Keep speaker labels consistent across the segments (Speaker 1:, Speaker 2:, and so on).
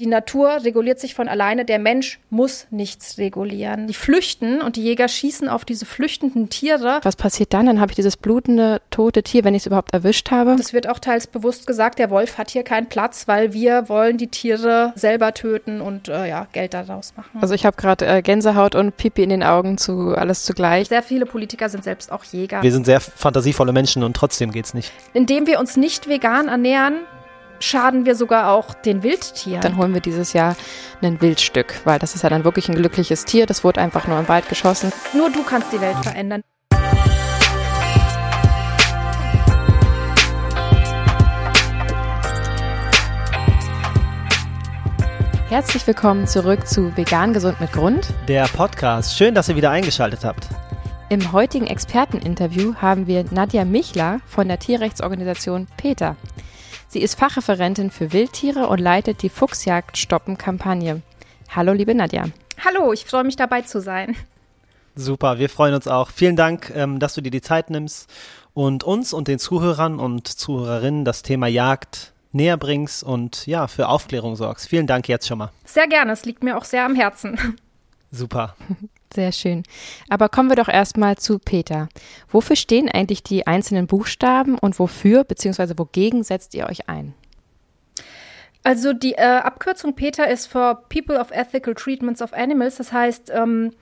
Speaker 1: Die Natur reguliert sich von alleine, der Mensch muss nichts regulieren. Die flüchten und die Jäger schießen auf diese flüchtenden Tiere.
Speaker 2: Was passiert dann? Dann habe ich dieses blutende, tote Tier, wenn ich es überhaupt erwischt habe.
Speaker 1: Das wird auch teils bewusst gesagt, der Wolf hat hier keinen Platz, weil wir wollen die Tiere selber töten und äh, ja, Geld daraus machen.
Speaker 2: Also ich habe gerade äh, Gänsehaut und Pipi in den Augen zu alles zugleich.
Speaker 1: Sehr viele Politiker sind selbst auch Jäger.
Speaker 3: Wir sind sehr fantasievolle Menschen und trotzdem geht's nicht.
Speaker 1: Indem wir uns nicht vegan ernähren, schaden wir sogar auch den Wildtieren.
Speaker 2: Dann holen wir dieses Jahr ein Wildstück, weil das ist ja dann wirklich ein glückliches Tier. Das wurde einfach nur im Wald geschossen.
Speaker 1: Nur du kannst die Welt verändern.
Speaker 2: Herzlich willkommen zurück zu Vegan Gesund mit Grund.
Speaker 3: Der Podcast. Schön, dass ihr wieder eingeschaltet habt.
Speaker 2: Im heutigen Experteninterview haben wir Nadja Michler von der Tierrechtsorganisation PETA. Sie ist Fachreferentin für Wildtiere und leitet die Fuchsjagd stoppen Kampagne. Hallo, liebe Nadja.
Speaker 1: Hallo, ich freue mich dabei zu sein.
Speaker 3: Super, wir freuen uns auch. Vielen Dank, ähm, dass du dir die Zeit nimmst und uns und den Zuhörern und Zuhörerinnen das Thema Jagd näher bringst und ja, für Aufklärung sorgst. Vielen Dank jetzt schon mal.
Speaker 1: Sehr gerne, es liegt mir auch sehr am Herzen.
Speaker 3: Super.
Speaker 2: Sehr schön. Aber kommen wir doch erstmal zu Peter. Wofür stehen eigentlich die einzelnen Buchstaben und wofür bzw. wogegen setzt ihr euch ein?
Speaker 1: Also die äh, Abkürzung Peter ist for People of Ethical Treatments of Animals. Das heißt ähm,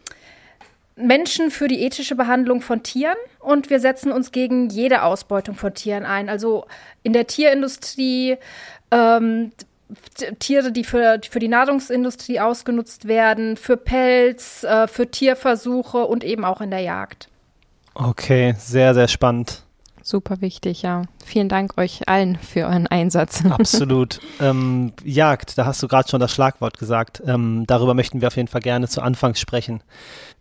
Speaker 1: Menschen für die ethische Behandlung von Tieren und wir setzen uns gegen jede Ausbeutung von Tieren ein. Also in der Tierindustrie, ähm, Tiere, die für, für die Nahrungsindustrie ausgenutzt werden, für Pelz, äh, für Tierversuche und eben auch in der Jagd.
Speaker 3: Okay, sehr, sehr spannend.
Speaker 2: Super wichtig, ja. Vielen Dank euch allen für euren Einsatz.
Speaker 3: Absolut. Ähm, Jagd, da hast du gerade schon das Schlagwort gesagt. Ähm, darüber möchten wir auf jeden Fall gerne zu Anfang sprechen.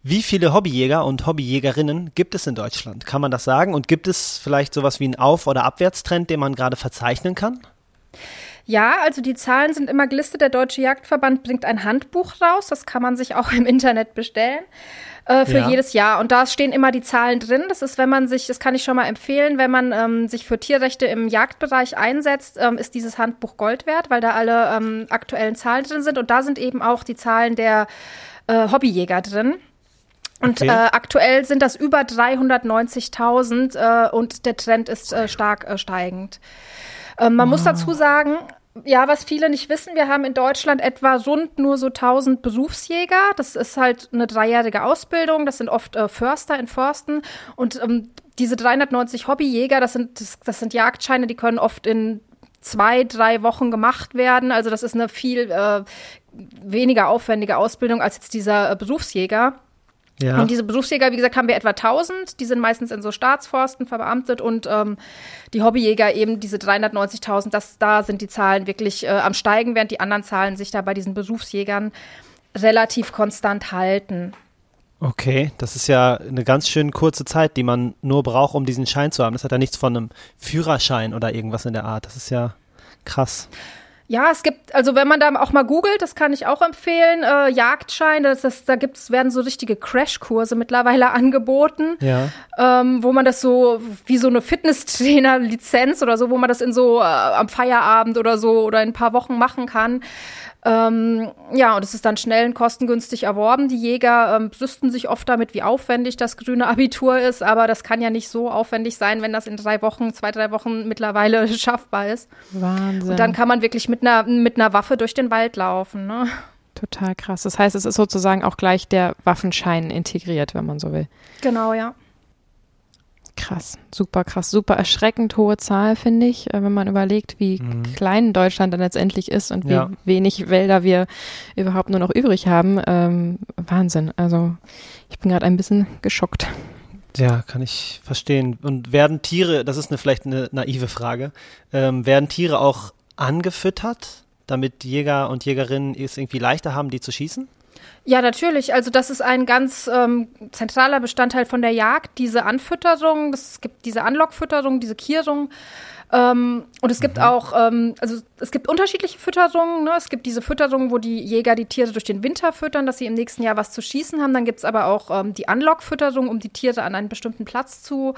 Speaker 3: Wie viele Hobbyjäger und Hobbyjägerinnen gibt es in Deutschland? Kann man das sagen? Und gibt es vielleicht sowas wie einen Auf- oder Abwärtstrend, den man gerade verzeichnen kann?
Speaker 1: Ja, also die Zahlen sind immer gelistet. Der Deutsche Jagdverband bringt ein Handbuch raus. Das kann man sich auch im Internet bestellen äh, für ja. jedes Jahr. Und da stehen immer die Zahlen drin. Das ist, wenn man sich, das kann ich schon mal empfehlen, wenn man ähm, sich für Tierrechte im Jagdbereich einsetzt, ähm, ist dieses Handbuch Gold wert, weil da alle ähm, aktuellen Zahlen drin sind. Und da sind eben auch die Zahlen der äh, Hobbyjäger drin. Und okay. äh, aktuell sind das über 390.000 äh, und der Trend ist äh, stark äh, steigend. Ähm, man wow. muss dazu sagen, ja, was viele nicht wissen, wir haben in Deutschland etwa rund nur so 1000 Berufsjäger. Das ist halt eine dreijährige Ausbildung. Das sind oft äh, Förster in Forsten. Und ähm, diese 390 Hobbyjäger, das sind, das, das, sind Jagdscheine, die können oft in zwei, drei Wochen gemacht werden. Also das ist eine viel äh, weniger aufwendige Ausbildung als jetzt dieser äh, Berufsjäger. Ja. Und diese Berufsjäger, wie gesagt, haben wir etwa 1000. Die sind meistens in so Staatsforsten verbeamtet und ähm, die Hobbyjäger eben diese 390.000. Das da sind die Zahlen wirklich äh, am steigen, während die anderen Zahlen sich da bei diesen Berufsjägern relativ konstant halten.
Speaker 3: Okay, das ist ja eine ganz schön kurze Zeit, die man nur braucht, um diesen Schein zu haben. Das hat ja nichts von einem Führerschein oder irgendwas in der Art. Das ist ja krass.
Speaker 1: Ja, es gibt, also wenn man da auch mal googelt, das kann ich auch empfehlen, äh, Jagdschein, das, das, da gibt's, werden so richtige Crashkurse mittlerweile angeboten, ja. ähm, wo man das so, wie so eine Fitnesstrainer-Lizenz oder so, wo man das in so äh, am Feierabend oder so oder in ein paar Wochen machen kann. Ähm, ja, und es ist dann schnell und kostengünstig erworben. Die Jäger ähm, brüsten sich oft damit, wie aufwendig das grüne Abitur ist, aber das kann ja nicht so aufwendig sein, wenn das in drei Wochen, zwei, drei Wochen mittlerweile schaffbar ist.
Speaker 2: Wahnsinn.
Speaker 1: Und dann kann man wirklich mit einer, mit einer Waffe durch den Wald laufen. Ne?
Speaker 2: Total krass. Das heißt, es ist sozusagen auch gleich der Waffenschein integriert, wenn man so will.
Speaker 1: Genau, ja.
Speaker 2: Krass, super krass, super erschreckend hohe Zahl, finde ich, äh, wenn man überlegt, wie mhm. klein Deutschland dann letztendlich ist und wie ja. wenig Wälder wir überhaupt nur noch übrig haben. Ähm, Wahnsinn. Also ich bin gerade ein bisschen geschockt.
Speaker 3: Ja, kann ich verstehen. Und werden Tiere, das ist eine, vielleicht eine naive Frage, ähm, werden Tiere auch angefüttert, damit Jäger und Jägerinnen es irgendwie leichter haben, die zu schießen?
Speaker 1: Ja, natürlich. Also das ist ein ganz ähm, zentraler Bestandteil von der Jagd, diese Anfütterung. Es gibt diese Anlockfütterung, diese Kierung. Ähm, und es gibt mhm. auch, ähm, also es gibt unterschiedliche Fütterungen. Ne? Es gibt diese Fütterungen, wo die Jäger die Tiere durch den Winter füttern, dass sie im nächsten Jahr was zu schießen haben. Dann gibt es aber auch ähm, die Unlock-Fütterung, um die Tiere an einen bestimmten Platz zu,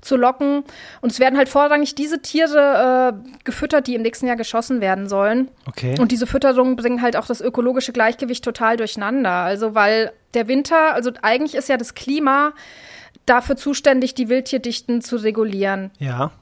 Speaker 1: zu locken. Und es werden halt vorrangig diese Tiere äh, gefüttert, die im nächsten Jahr geschossen werden sollen.
Speaker 3: Okay.
Speaker 1: Und diese Fütterungen bringen halt auch das ökologische Gleichgewicht total durcheinander. Also weil der Winter, also eigentlich ist ja das Klima dafür zuständig, die Wildtierdichten zu regulieren.
Speaker 3: Ja.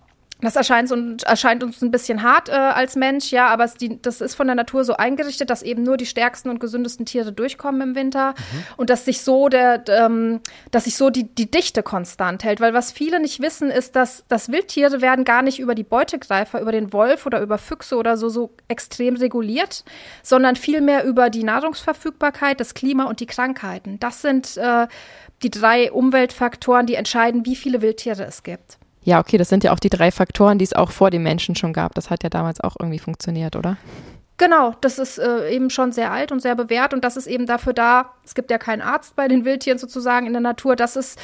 Speaker 1: Das erscheint, uns, erscheint uns ein bisschen hart äh, als Mensch, ja, aber es, die, das ist von der Natur so eingerichtet, dass eben nur die stärksten und gesündesten Tiere durchkommen im Winter mhm. und dass sich so der, ähm, dass sich so die, die Dichte konstant hält. Weil was viele nicht wissen, ist, dass, dass Wildtiere werden gar nicht über die Beutegreifer, über den Wolf oder über Füchse oder so so extrem reguliert, sondern vielmehr über die Nahrungsverfügbarkeit, das Klima und die Krankheiten. Das sind äh, die drei Umweltfaktoren, die entscheiden, wie viele Wildtiere es gibt.
Speaker 2: Ja, okay, das sind ja auch die drei Faktoren, die es auch vor den Menschen schon gab. Das hat ja damals auch irgendwie funktioniert, oder?
Speaker 1: Genau, das ist äh, eben schon sehr alt und sehr bewährt und das ist eben dafür da, es gibt ja keinen Arzt bei den Wildtieren sozusagen in der Natur, das ist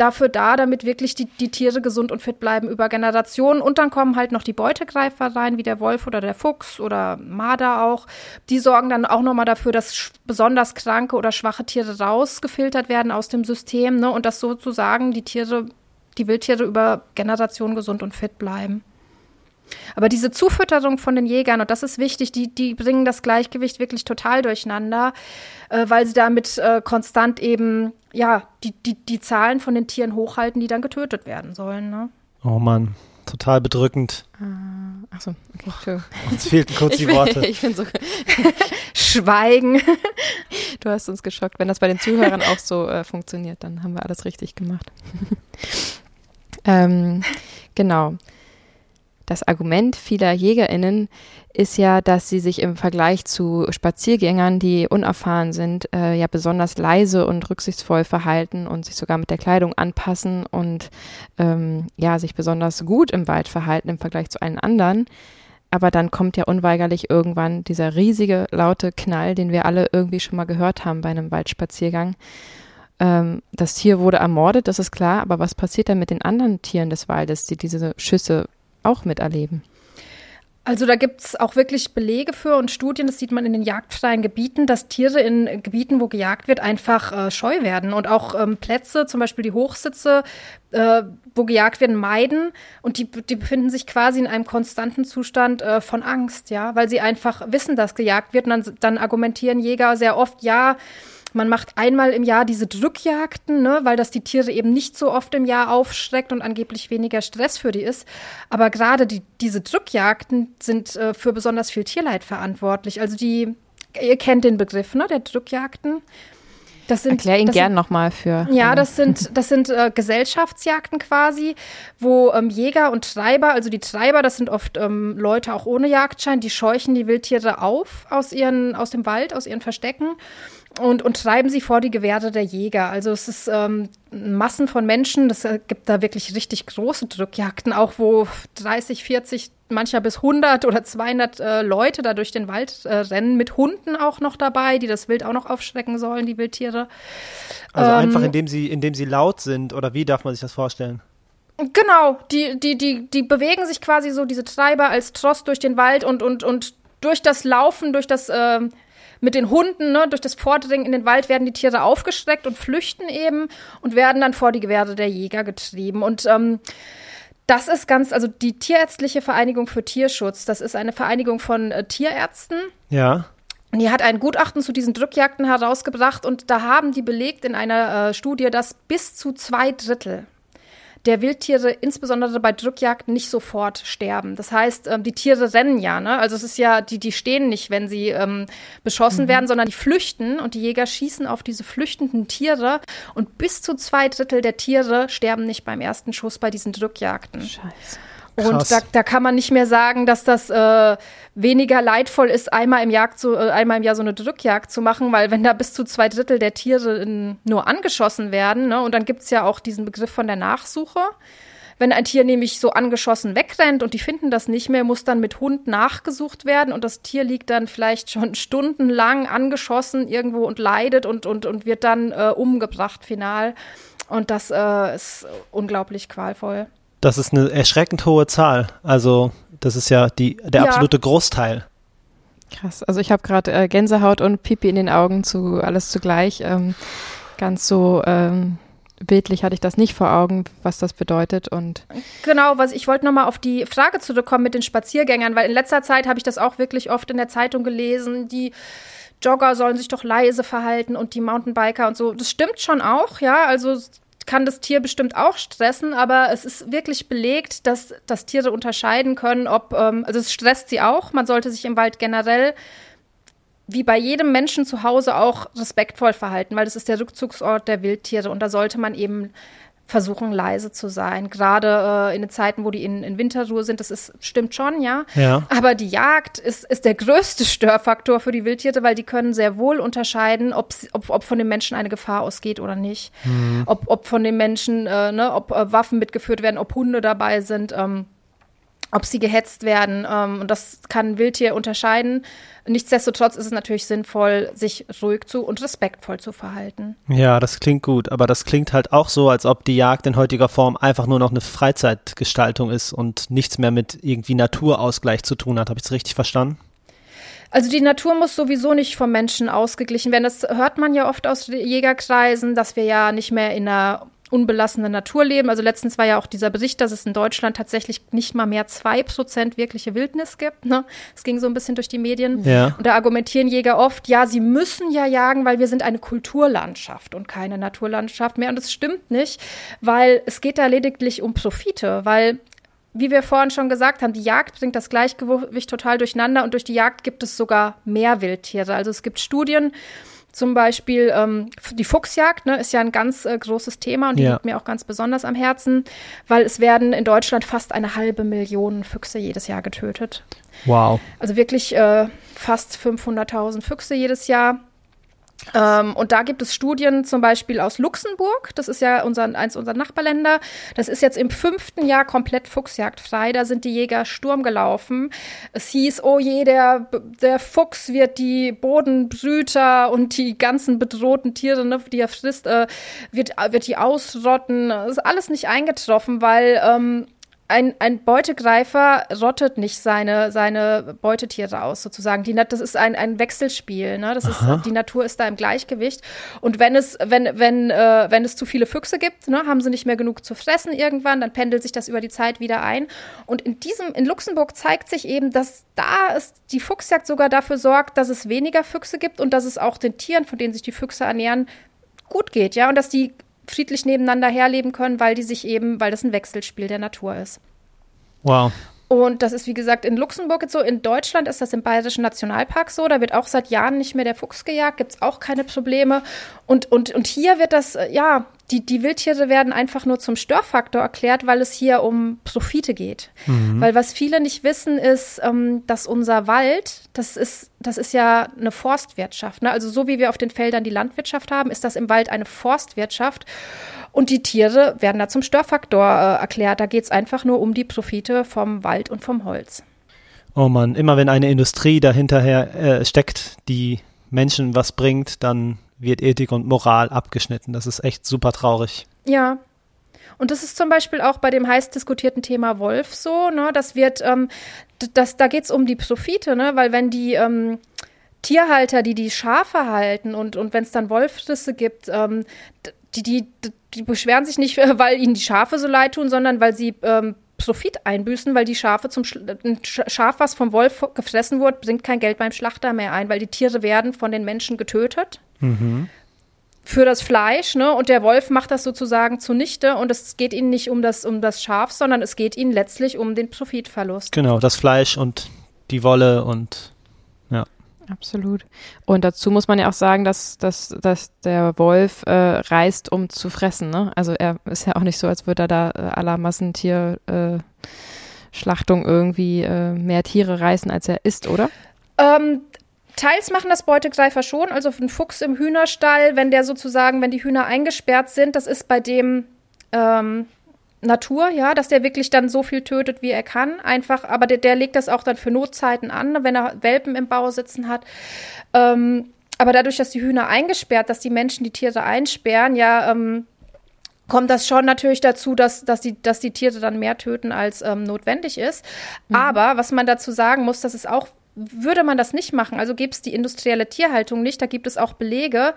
Speaker 1: dafür da, damit wirklich die, die Tiere gesund und fit bleiben über Generationen. Und dann kommen halt noch die Beutegreifer rein, wie der Wolf oder der Fuchs oder Marder auch. Die sorgen dann auch nochmal dafür, dass besonders kranke oder schwache Tiere rausgefiltert werden aus dem System ne? und dass sozusagen die Tiere die Wildtiere über Generationen gesund und fit bleiben. Aber diese Zufütterung von den Jägern, und das ist wichtig, die, die bringen das Gleichgewicht wirklich total durcheinander, äh, weil sie damit äh, konstant eben, ja, die, die, die Zahlen von den Tieren hochhalten, die dann getötet werden sollen. Ne?
Speaker 3: Oh Mann, total bedrückend.
Speaker 2: Uh, achso, okay, true.
Speaker 3: Uns fehlten kurz die Worte.
Speaker 2: ich bin so.
Speaker 1: Schweigen.
Speaker 2: Du hast uns geschockt. Wenn das bei den Zuhörern auch so äh, funktioniert, dann haben wir alles richtig gemacht. Ähm, genau. Das Argument vieler JägerInnen ist ja, dass sie sich im Vergleich zu Spaziergängern, die unerfahren sind, äh, ja besonders leise und rücksichtsvoll verhalten und sich sogar mit der Kleidung anpassen und ähm, ja sich besonders gut im Wald verhalten im Vergleich zu allen anderen. Aber dann kommt ja unweigerlich irgendwann dieser riesige laute Knall, den wir alle irgendwie schon mal gehört haben bei einem Waldspaziergang. Ähm, das Tier wurde ermordet, das ist klar, aber was passiert dann mit den anderen Tieren des Waldes, die diese Schüsse auch miterleben?
Speaker 1: Also da gibt es auch wirklich Belege für und Studien, das sieht man in den jagdfreien Gebieten, dass Tiere in Gebieten, wo gejagt wird, einfach äh, scheu werden und auch ähm, Plätze, zum Beispiel die Hochsitze, äh, wo gejagt werden, meiden und die, die befinden sich quasi in einem konstanten Zustand äh, von Angst, ja, weil sie einfach wissen, dass gejagt wird und dann, dann argumentieren Jäger sehr oft, ja, man macht einmal im Jahr diese Drückjagden, ne, weil das die Tiere eben nicht so oft im Jahr aufschreckt und angeblich weniger Stress für die ist. Aber gerade die, diese Drückjagden sind äh, für besonders viel Tierleid verantwortlich. Also die, ihr kennt den Begriff, ne, der Drückjagden.
Speaker 2: Das sind, Erklär ihn das gern nochmal für.
Speaker 1: Ja, das sind, das sind äh, Gesellschaftsjagden quasi, wo ähm, Jäger und Treiber, also die Treiber, das sind oft ähm, Leute auch ohne Jagdschein, die scheuchen die Wildtiere auf aus, ihren, aus dem Wald, aus ihren Verstecken und, und treiben sie vor die Gewehre der Jäger. Also es ist ähm, Massen von Menschen, das gibt da wirklich richtig große Drückjagden, auch wo 30, 40, mancher bis 100 oder 200 äh, Leute da durch den Wald äh, rennen, mit Hunden auch noch dabei, die das Wild auch noch aufschrecken sollen, die Wildtiere.
Speaker 3: Also ähm, einfach indem sie, indem sie laut sind oder wie darf man sich das vorstellen?
Speaker 1: Genau, die, die, die, die bewegen sich quasi so, diese Treiber als Trost durch den Wald und, und, und durch das Laufen, durch das äh, mit den Hunden, ne, durch das Vordringen in den Wald werden die Tiere aufgestreckt und flüchten eben und werden dann vor die Gewehre der Jäger getrieben. Und ähm, das ist ganz, also die Tierärztliche Vereinigung für Tierschutz, das ist eine Vereinigung von äh, Tierärzten.
Speaker 3: Ja.
Speaker 1: Und die hat ein Gutachten zu diesen Drückjagden herausgebracht und da haben die belegt in einer äh, Studie, dass bis zu zwei Drittel der Wildtiere insbesondere bei Drückjagden nicht sofort sterben. Das heißt, ähm, die Tiere rennen ja, ne? Also es ist ja, die, die stehen nicht, wenn sie ähm, beschossen mhm. werden, sondern die flüchten und die Jäger schießen auf diese flüchtenden Tiere und bis zu zwei Drittel der Tiere sterben nicht beim ersten Schuss bei diesen Drückjagden.
Speaker 2: Scheiße.
Speaker 1: Und da, da, kann man nicht mehr sagen, dass das äh, weniger leidvoll ist, einmal im, Jagd zu, äh, einmal im Jahr so eine Drückjagd zu machen, weil wenn da bis zu zwei Drittel der Tiere in, nur angeschossen werden, ne, und dann gibt es ja auch diesen Begriff von der Nachsuche. Wenn ein Tier nämlich so angeschossen wegrennt und die finden das nicht mehr, muss dann mit Hund nachgesucht werden und das Tier liegt dann vielleicht schon stundenlang angeschossen irgendwo und leidet und, und, und wird dann äh, umgebracht final. Und das äh, ist unglaublich qualvoll.
Speaker 3: Das ist eine erschreckend hohe Zahl. Also das ist ja die, der ja. absolute Großteil.
Speaker 2: Krass. Also ich habe gerade äh, Gänsehaut und Pipi in den Augen zu alles zugleich. Ähm, ganz so ähm, bildlich hatte ich das nicht vor Augen, was das bedeutet und
Speaker 1: genau, was ich wollte nochmal auf die Frage zurückkommen mit den Spaziergängern, weil in letzter Zeit habe ich das auch wirklich oft in der Zeitung gelesen, die Jogger sollen sich doch leise verhalten und die Mountainbiker und so. Das stimmt schon auch, ja. Also kann das Tier bestimmt auch stressen, aber es ist wirklich belegt, dass, dass Tiere unterscheiden können, ob, ähm, also es stresst sie auch. Man sollte sich im Wald generell wie bei jedem Menschen zu Hause auch respektvoll verhalten, weil das ist der Rückzugsort der Wildtiere und da sollte man eben versuchen, leise zu sein. Gerade äh, in den Zeiten, wo die in, in Winterruhe sind, das ist, stimmt schon, ja.
Speaker 3: ja.
Speaker 1: Aber die Jagd ist, ist der größte Störfaktor für die Wildtiere, weil die können sehr wohl unterscheiden, ob, ob von den Menschen eine Gefahr ausgeht oder nicht. Mhm. Ob, ob von den Menschen, äh, ne, ob äh, Waffen mitgeführt werden, ob Hunde dabei sind. Ähm, ob sie gehetzt werden. Ähm, und das kann ein Wildtier unterscheiden. Nichtsdestotrotz ist es natürlich sinnvoll, sich ruhig zu und respektvoll zu verhalten.
Speaker 3: Ja, das klingt gut, aber das klingt halt auch so, als ob die Jagd in heutiger Form einfach nur noch eine Freizeitgestaltung ist und nichts mehr mit irgendwie Naturausgleich zu tun hat. Habe ich es richtig verstanden?
Speaker 1: Also die Natur muss sowieso nicht vom Menschen ausgeglichen werden. Das hört man ja oft aus Jägerkreisen, dass wir ja nicht mehr in einer unbelassene Natur leben. Also letztens war ja auch dieser Bericht, dass es in Deutschland tatsächlich nicht mal mehr zwei Prozent wirkliche Wildnis gibt. Ne? Es ging so ein bisschen durch die Medien.
Speaker 3: Ja.
Speaker 1: Und da argumentieren Jäger oft, ja, sie müssen ja jagen, weil wir sind eine Kulturlandschaft und keine Naturlandschaft mehr. Und das stimmt nicht, weil es geht da lediglich um Profite, weil wie wir vorhin schon gesagt haben, die Jagd bringt das Gleichgewicht total durcheinander und durch die Jagd gibt es sogar mehr Wildtiere. Also es gibt Studien, zum Beispiel ähm, die Fuchsjagd ne, ist ja ein ganz äh, großes Thema und die ja. liegt mir auch ganz besonders am Herzen, weil es werden in Deutschland fast eine halbe Million Füchse jedes Jahr getötet.
Speaker 3: Wow.
Speaker 1: Also wirklich äh, fast 500.000 Füchse jedes Jahr. Ähm, und da gibt es Studien zum Beispiel aus Luxemburg, das ist ja unser, eins unserer Nachbarländer. Das ist jetzt im fünften Jahr komplett fuchsjagdfrei. Da sind die Jäger Sturm gelaufen. Es hieß, oh je, der, der Fuchs wird die Bodenbrüter und die ganzen bedrohten Tiere, ne, die er frisst, äh, wird, wird die ausrotten. Das ist alles nicht eingetroffen, weil ähm, ein, ein Beutegreifer rottet nicht seine, seine Beutetiere aus, sozusagen. Die, das ist ein, ein Wechselspiel. Ne? Das ist, die Natur ist da im Gleichgewicht. Und wenn es, wenn, wenn, äh, wenn es zu viele Füchse gibt, ne, haben sie nicht mehr genug zu fressen irgendwann, dann pendelt sich das über die Zeit wieder ein. Und in diesem, in Luxemburg zeigt sich eben, dass da ist die Fuchsjagd sogar dafür sorgt, dass es weniger Füchse gibt und dass es auch den Tieren, von denen sich die Füchse ernähren, gut geht, ja, und dass die friedlich nebeneinander herleben können, weil die sich eben, weil das ein Wechselspiel der Natur ist.
Speaker 3: Wow.
Speaker 1: Und das ist, wie gesagt, in Luxemburg jetzt so. In Deutschland ist das im Bayerischen Nationalpark so. Da wird auch seit Jahren nicht mehr der Fuchs gejagt, gibt es auch keine Probleme. Und, und, und hier wird das, äh, ja, die, die Wildtiere werden einfach nur zum Störfaktor erklärt, weil es hier um Profite geht. Mhm. Weil was viele nicht wissen, ist, ähm, dass unser Wald, das ist, das ist ja eine Forstwirtschaft. Ne? Also so wie wir auf den Feldern die Landwirtschaft haben, ist das im Wald eine Forstwirtschaft. Und die Tiere werden da zum Störfaktor äh, erklärt. Da geht es einfach nur um die Profite vom Wald und vom Holz.
Speaker 3: Oh Mann, immer wenn eine Industrie dahinterher äh, steckt, die Menschen was bringt, dann wird Ethik und Moral abgeschnitten. Das ist echt super traurig.
Speaker 1: Ja. Und das ist zum Beispiel auch bei dem heiß diskutierten Thema Wolf so, ne? Das wird, ähm, das, da geht es um die Profite, ne? Weil wenn die ähm, Tierhalter, die die Schafe halten und, und wenn es dann Wolfrisse gibt, ähm, die, die, die beschweren sich nicht, weil ihnen die Schafe so leid tun, sondern weil sie ähm, Profit einbüßen, weil die Schafe zum Sch ein Schaf, was vom Wolf gefressen wurde, bringt kein Geld beim Schlachter mehr ein, weil die Tiere werden von den Menschen getötet. Mhm. Für das Fleisch, ne? Und der Wolf macht das sozusagen zunichte und es geht ihnen nicht um das, um das Schaf, sondern es geht ihnen letztlich um den Profitverlust.
Speaker 3: Genau, das Fleisch und die Wolle und
Speaker 2: Absolut. Und dazu muss man ja auch sagen, dass, dass, dass der Wolf äh, reist, um zu fressen. Ne? Also er ist ja auch nicht so, als würde er da äh, aller Massentierschlachtung äh, irgendwie äh, mehr Tiere reißen, als er isst, oder?
Speaker 1: Ähm, teils machen das Beutegreifer schon. Also ein Fuchs im Hühnerstall, wenn der sozusagen, wenn die Hühner eingesperrt sind, das ist bei dem ähm, Natur, ja, dass der wirklich dann so viel tötet, wie er kann. Einfach, aber der, der legt das auch dann für Notzeiten an, wenn er Welpen im Bau sitzen hat. Ähm, aber dadurch, dass die Hühner eingesperrt, dass die Menschen die Tiere einsperren, ja, ähm, kommt das schon natürlich dazu, dass, dass, die, dass die Tiere dann mehr töten, als ähm, notwendig ist. Mhm. Aber was man dazu sagen muss, das ist auch würde man das nicht machen, also gäbe es die industrielle Tierhaltung nicht, da gibt es auch Belege,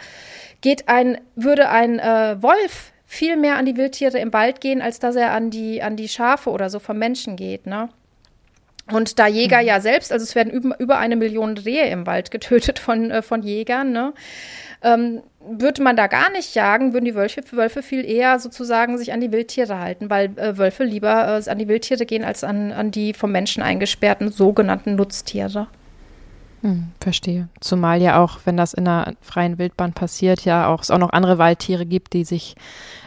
Speaker 1: geht ein, würde ein äh, Wolf viel mehr an die Wildtiere im Wald gehen, als dass er an die, an die Schafe oder so vom Menschen geht, ne? Und da Jäger mhm. ja selbst, also es werden über, über eine Million Rehe im Wald getötet von, äh, von Jägern, ne? Ähm, würde man da gar nicht jagen, würden die Wölfe, Wölfe viel eher sozusagen sich an die Wildtiere halten, weil äh, Wölfe lieber äh, an die Wildtiere gehen als an, an die vom Menschen eingesperrten sogenannten Nutztiere.
Speaker 2: Hm, verstehe. Zumal ja auch, wenn das in einer freien Wildbahn passiert, ja auch es auch noch andere Waldtiere gibt, die sich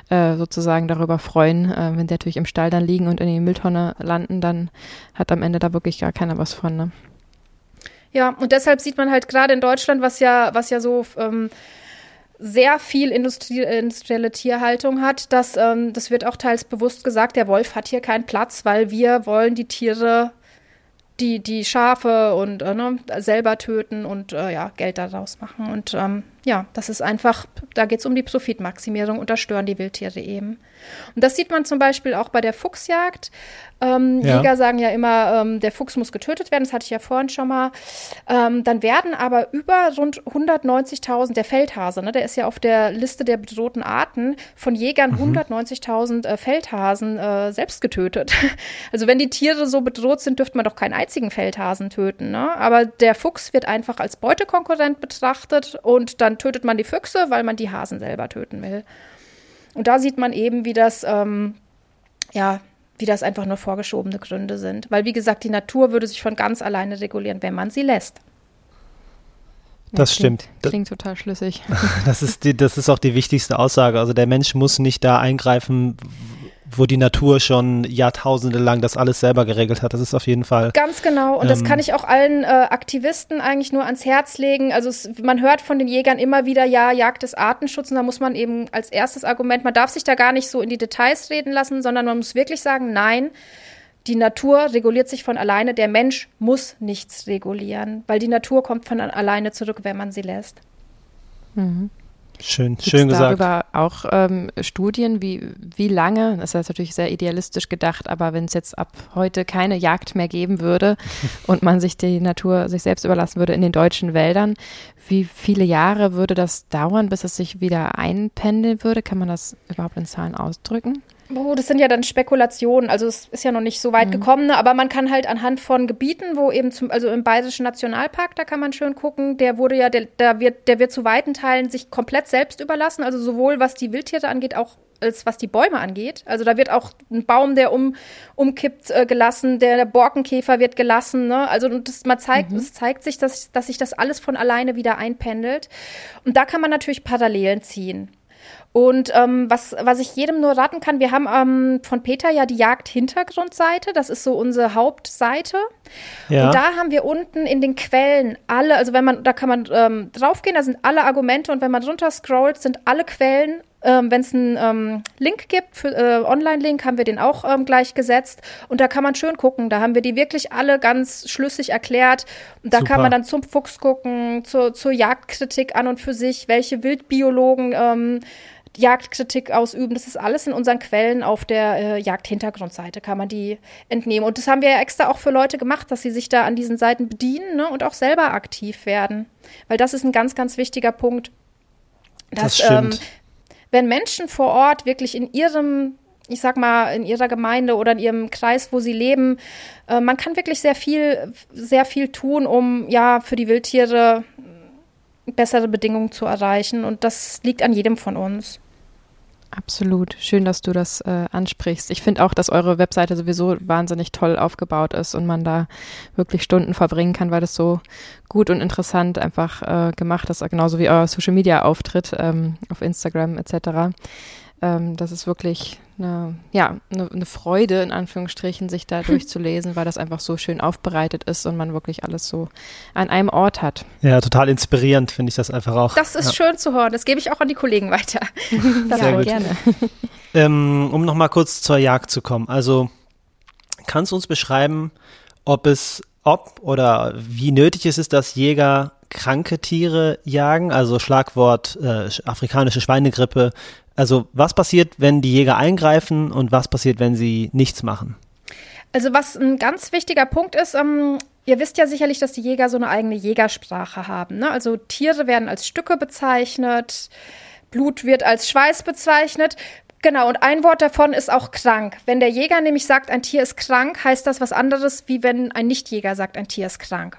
Speaker 2: äh, sozusagen darüber freuen. Äh, wenn die natürlich im Stall dann liegen und in die Mülltonne landen, dann hat am Ende da wirklich gar keiner was von. Ne?
Speaker 1: Ja, und deshalb sieht man halt gerade in Deutschland, was ja, was ja so ähm, sehr viel Industrie, industrielle Tierhaltung hat, dass ähm, das wird auch teils bewusst gesagt, der Wolf hat hier keinen Platz, weil wir wollen die Tiere, die, die Schafe und äh, ne, selber töten und äh, ja, Geld daraus machen. Und ähm, ja, das ist einfach, da geht es um die Profitmaximierung und da stören die Wildtiere eben. Und das sieht man zum Beispiel auch bei der Fuchsjagd. Ähm, ja. Jäger sagen ja immer, ähm, der Fuchs muss getötet werden, das hatte ich ja vorhin schon mal. Ähm, dann werden aber über rund 190.000, der Feldhase, ne, der ist ja auf der Liste der bedrohten Arten, von Jägern mhm. 190.000 äh, Feldhasen äh, selbst getötet. Also wenn die Tiere so bedroht sind, dürfte man doch keinen einzigen Feldhasen töten. Ne? Aber der Fuchs wird einfach als Beutekonkurrent betrachtet und dann tötet man die Füchse, weil man die Hasen selber töten will. Und da sieht man eben, wie das, ähm, ja, wie das einfach nur vorgeschobene Gründe sind. Weil, wie gesagt, die Natur würde sich von ganz alleine regulieren, wenn man sie lässt.
Speaker 3: Das stimmt.
Speaker 2: Klingt, klingt total schlüssig.
Speaker 3: Das ist, die, das ist auch die wichtigste Aussage. Also der Mensch muss nicht da eingreifen, wo die Natur schon Jahrtausende lang das alles selber geregelt hat. Das ist auf jeden Fall.
Speaker 1: Ganz genau. Und ähm, das kann ich auch allen äh, Aktivisten eigentlich nur ans Herz legen. Also es, man hört von den Jägern immer wieder, ja, Jagd ist Artenschutz. Und da muss man eben als erstes Argument, man darf sich da gar nicht so in die Details reden lassen, sondern man muss wirklich sagen, nein, die Natur reguliert sich von alleine. Der Mensch muss nichts regulieren, weil die Natur kommt von alleine zurück, wenn man sie lässt.
Speaker 3: Mhm. Schön, Gibt's schön gesagt.
Speaker 2: darüber auch ähm, Studien, wie, wie lange, das ist natürlich sehr idealistisch gedacht, aber wenn es jetzt ab heute keine Jagd mehr geben würde und man sich die Natur sich selbst überlassen würde in den deutschen Wäldern, wie viele Jahre würde das dauern, bis es sich wieder einpendeln würde? Kann man das überhaupt in Zahlen ausdrücken?
Speaker 1: Oh, das sind ja dann Spekulationen, also es ist ja noch nicht so weit mhm. gekommen, ne? aber man kann halt anhand von Gebieten, wo eben zum, also im Bayerischen Nationalpark, da kann man schön gucken, der wurde ja, der, der wird, der wird zu weiten Teilen sich komplett selbst überlassen, also sowohl was die Wildtiere angeht, auch als was die Bäume angeht. Also da wird auch ein Baum, der um, umkippt, äh, gelassen, der, der Borkenkäfer wird gelassen. Ne? Also das, man zeigt, mhm. es zeigt sich, dass, dass sich das alles von alleine wieder einpendelt. Und da kann man natürlich Parallelen ziehen. Und ähm, was, was ich jedem nur raten kann, wir haben ähm, von Peter ja die Jagd-Hintergrundseite, das ist so unsere Hauptseite. Ja. Und da haben wir unten in den Quellen alle, also wenn man, da kann man ähm, draufgehen, da sind alle Argumente und wenn man runter scrollt, sind alle Quellen ähm, Wenn es einen ähm, Link gibt, für äh, Online-Link, haben wir den auch ähm, gleich gesetzt. Und da kann man schön gucken. Da haben wir die wirklich alle ganz schlüssig erklärt. Und da Super. kann man dann zum Fuchs gucken, zur, zur Jagdkritik an und für sich, welche Wildbiologen ähm, Jagdkritik ausüben. Das ist alles in unseren Quellen auf der äh, Jagdhintergrundseite, kann man die entnehmen. Und das haben wir ja extra auch für Leute gemacht, dass sie sich da an diesen Seiten bedienen ne, und auch selber aktiv werden. Weil das ist ein ganz, ganz wichtiger Punkt. Dass, das ähm, wenn Menschen vor Ort wirklich in ihrem ich sag mal, in ihrer Gemeinde oder in ihrem Kreis, wo sie leben. Äh, man kann wirklich sehr viel, sehr viel tun, um ja für die Wildtiere bessere Bedingungen zu erreichen. Und das liegt an jedem von uns.
Speaker 2: Absolut. Schön, dass du das äh, ansprichst. Ich finde auch, dass eure Webseite sowieso wahnsinnig toll aufgebaut ist und man da wirklich Stunden verbringen kann, weil das so gut und interessant einfach äh, gemacht ist, genauso wie euer Social Media Auftritt ähm, auf Instagram etc ähm, das ist wirklich eine, ja, eine, eine, Freude, in Anführungsstrichen, sich da durchzulesen, weil das einfach so schön aufbereitet ist und man wirklich alles so an einem Ort hat.
Speaker 3: Ja, total inspirierend finde ich das einfach auch.
Speaker 1: Das ist ja. schön zu hören. Das gebe ich auch an die Kollegen weiter.
Speaker 2: Sehr gut. gerne.
Speaker 3: Ähm, um nochmal kurz zur Jagd zu kommen. Also, kannst du uns beschreiben, ob es, ob oder wie nötig es ist, dass Jäger kranke Tiere jagen, also Schlagwort äh, afrikanische Schweinegrippe, Also was passiert, wenn die Jäger eingreifen und was passiert, wenn sie nichts machen?
Speaker 1: Also was ein ganz wichtiger Punkt ist, ähm, ihr wisst ja sicherlich, dass die Jäger so eine eigene Jägersprache haben. Ne? Also Tiere werden als Stücke bezeichnet, Blut wird als Schweiß bezeichnet. Genau, und ein Wort davon ist auch krank. Wenn der Jäger nämlich sagt, ein Tier ist krank, heißt das was anderes, wie wenn ein Nichtjäger sagt, ein Tier ist krank.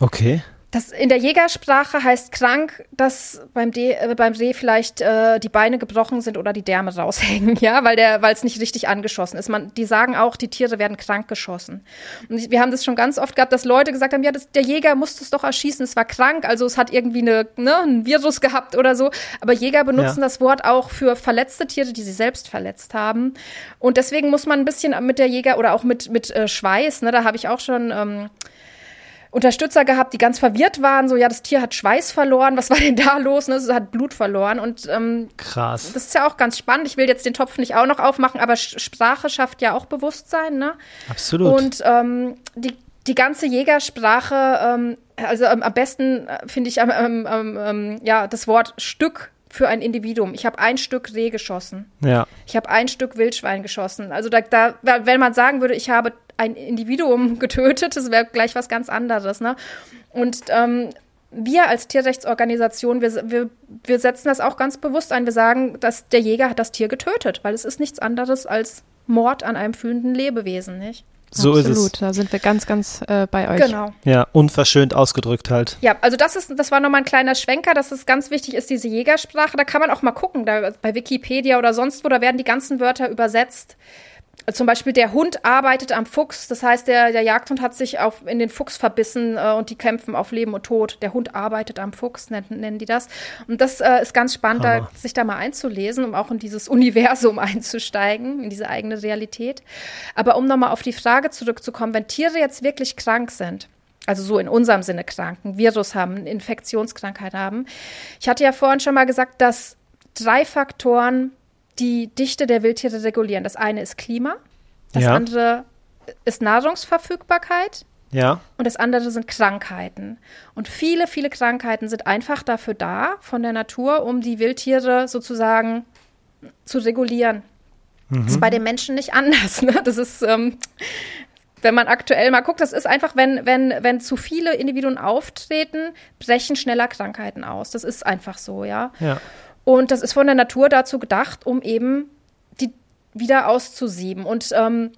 Speaker 3: Okay.
Speaker 1: Das in der Jägersprache heißt krank, dass beim, De, äh, beim Reh vielleicht äh, die Beine gebrochen sind oder die Därme raushängen, ja, weil der, weil es nicht richtig angeschossen ist. Man, die sagen auch, die Tiere werden krank geschossen. Und wir haben das schon ganz oft gehabt, dass Leute gesagt haben, ja, das, der Jäger musste es doch erschießen, es war krank, also es hat irgendwie eine, ne, ein Virus gehabt oder so. Aber Jäger benutzen ja. das Wort auch für verletzte Tiere, die sie selbst verletzt haben. Und deswegen muss man ein bisschen mit der Jäger oder auch mit, mit äh, Schweiß, ne, da habe ich auch schon ähm, Unterstützer gehabt, die ganz verwirrt waren, so ja, das Tier hat Schweiß verloren, was war denn da los? Ne? Es hat Blut verloren und ähm,
Speaker 3: krass.
Speaker 1: Das ist ja auch ganz spannend. Ich will jetzt den Topf nicht auch noch aufmachen, aber Sprache schafft ja auch Bewusstsein, ne?
Speaker 3: Absolut.
Speaker 1: Und ähm, die die ganze Jägersprache, ähm, also ähm, am besten äh, finde ich ähm, ähm, ja das Wort Stück für ein Individuum. Ich habe ein Stück Reh geschossen.
Speaker 3: Ja.
Speaker 1: Ich habe ein Stück Wildschwein geschossen. Also da, da, wenn man sagen würde, ich habe ein Individuum getötet, das wäre gleich was ganz anderes. Ne? Und ähm, wir als Tierrechtsorganisation, wir, wir, wir setzen das auch ganz bewusst ein. Wir sagen, dass der Jäger hat das Tier getötet, weil es ist nichts anderes als Mord an einem fühlenden Lebewesen, nicht?
Speaker 3: So
Speaker 2: Absolut,
Speaker 3: ist
Speaker 2: es. da sind wir ganz, ganz äh, bei euch.
Speaker 1: Genau.
Speaker 3: Ja, unverschönt ausgedrückt halt.
Speaker 1: Ja, also das ist, das war nochmal ein kleiner Schwenker, dass es ganz wichtig ist, diese Jägersprache. Da kann man auch mal gucken, da, bei Wikipedia oder sonst wo, da werden die ganzen Wörter übersetzt zum Beispiel der Hund arbeitet am Fuchs, das heißt, der, der Jagdhund hat sich auf, in den Fuchs verbissen äh, und die kämpfen auf Leben und Tod. Der Hund arbeitet am Fuchs, nennen, nennen die das. Und das äh, ist ganz spannend, da, sich da mal einzulesen, um auch in dieses Universum einzusteigen, in diese eigene Realität. Aber um nochmal auf die Frage zurückzukommen, wenn Tiere jetzt wirklich krank sind, also so in unserem Sinne krank, ein Virus haben, Infektionskrankheit haben. Ich hatte ja vorhin schon mal gesagt, dass drei Faktoren die Dichte der Wildtiere regulieren. Das eine ist Klima, das ja. andere ist Nahrungsverfügbarkeit.
Speaker 3: Ja.
Speaker 1: Und das andere sind Krankheiten. Und viele, viele Krankheiten sind einfach dafür da, von der Natur, um die Wildtiere sozusagen zu regulieren. Mhm. Das ist bei den Menschen nicht anders. Ne? Das ist, ähm, wenn man aktuell mal guckt, das ist einfach, wenn, wenn, wenn zu viele Individuen auftreten, brechen schneller Krankheiten aus. Das ist einfach so, ja.
Speaker 3: Ja.
Speaker 1: Und das ist von der Natur dazu gedacht, um eben die wieder auszusieben. Und ähm,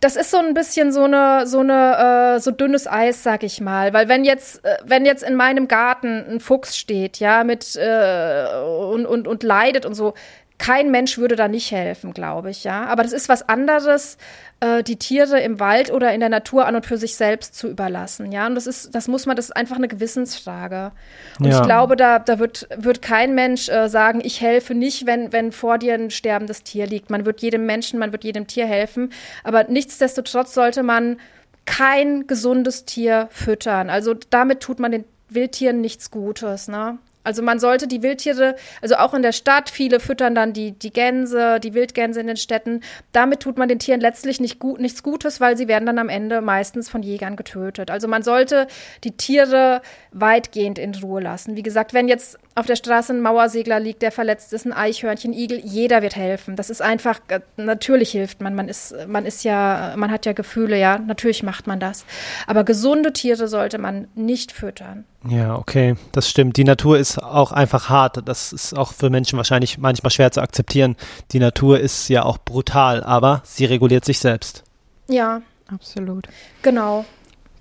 Speaker 1: das ist so ein bisschen so eine, so eine, äh, so dünnes Eis, sag ich mal. Weil wenn jetzt, äh, wenn jetzt in meinem Garten ein Fuchs steht, ja, mit äh, und, und, und leidet und so, kein Mensch würde da nicht helfen, glaube ich, ja. Aber das ist was anderes, äh, die Tiere im Wald oder in der Natur an und für sich selbst zu überlassen, ja. Und das ist, das muss man, das ist einfach eine Gewissensfrage. Und ja. ich glaube, da, da wird, wird kein Mensch äh, sagen, ich helfe nicht, wenn, wenn vor dir ein sterbendes Tier liegt. Man wird jedem Menschen, man wird jedem Tier helfen. Aber nichtsdestotrotz sollte man kein gesundes Tier füttern. Also damit tut man den Wildtieren nichts Gutes, ne? Also man sollte die Wildtiere, also auch in der Stadt, viele füttern dann die, die Gänse, die Wildgänse in den Städten. Damit tut man den Tieren letztlich nicht gut, nichts Gutes, weil sie werden dann am Ende meistens von Jägern getötet. Also man sollte die Tiere weitgehend in Ruhe lassen. Wie gesagt, wenn jetzt auf der Straße ein Mauersegler liegt, der verletzt ist, ein Eichhörnchen, Igel, jeder wird helfen. Das ist einfach, äh, natürlich hilft man. Man ist, man ist ja, man hat ja Gefühle, ja, natürlich macht man das. Aber gesunde Tiere sollte man nicht füttern.
Speaker 3: Ja, okay, das stimmt. Die Natur ist auch einfach hart. Das ist auch für Menschen wahrscheinlich manchmal schwer zu akzeptieren. Die Natur ist ja auch brutal, aber sie reguliert sich selbst.
Speaker 1: Ja,
Speaker 2: absolut.
Speaker 1: Genau.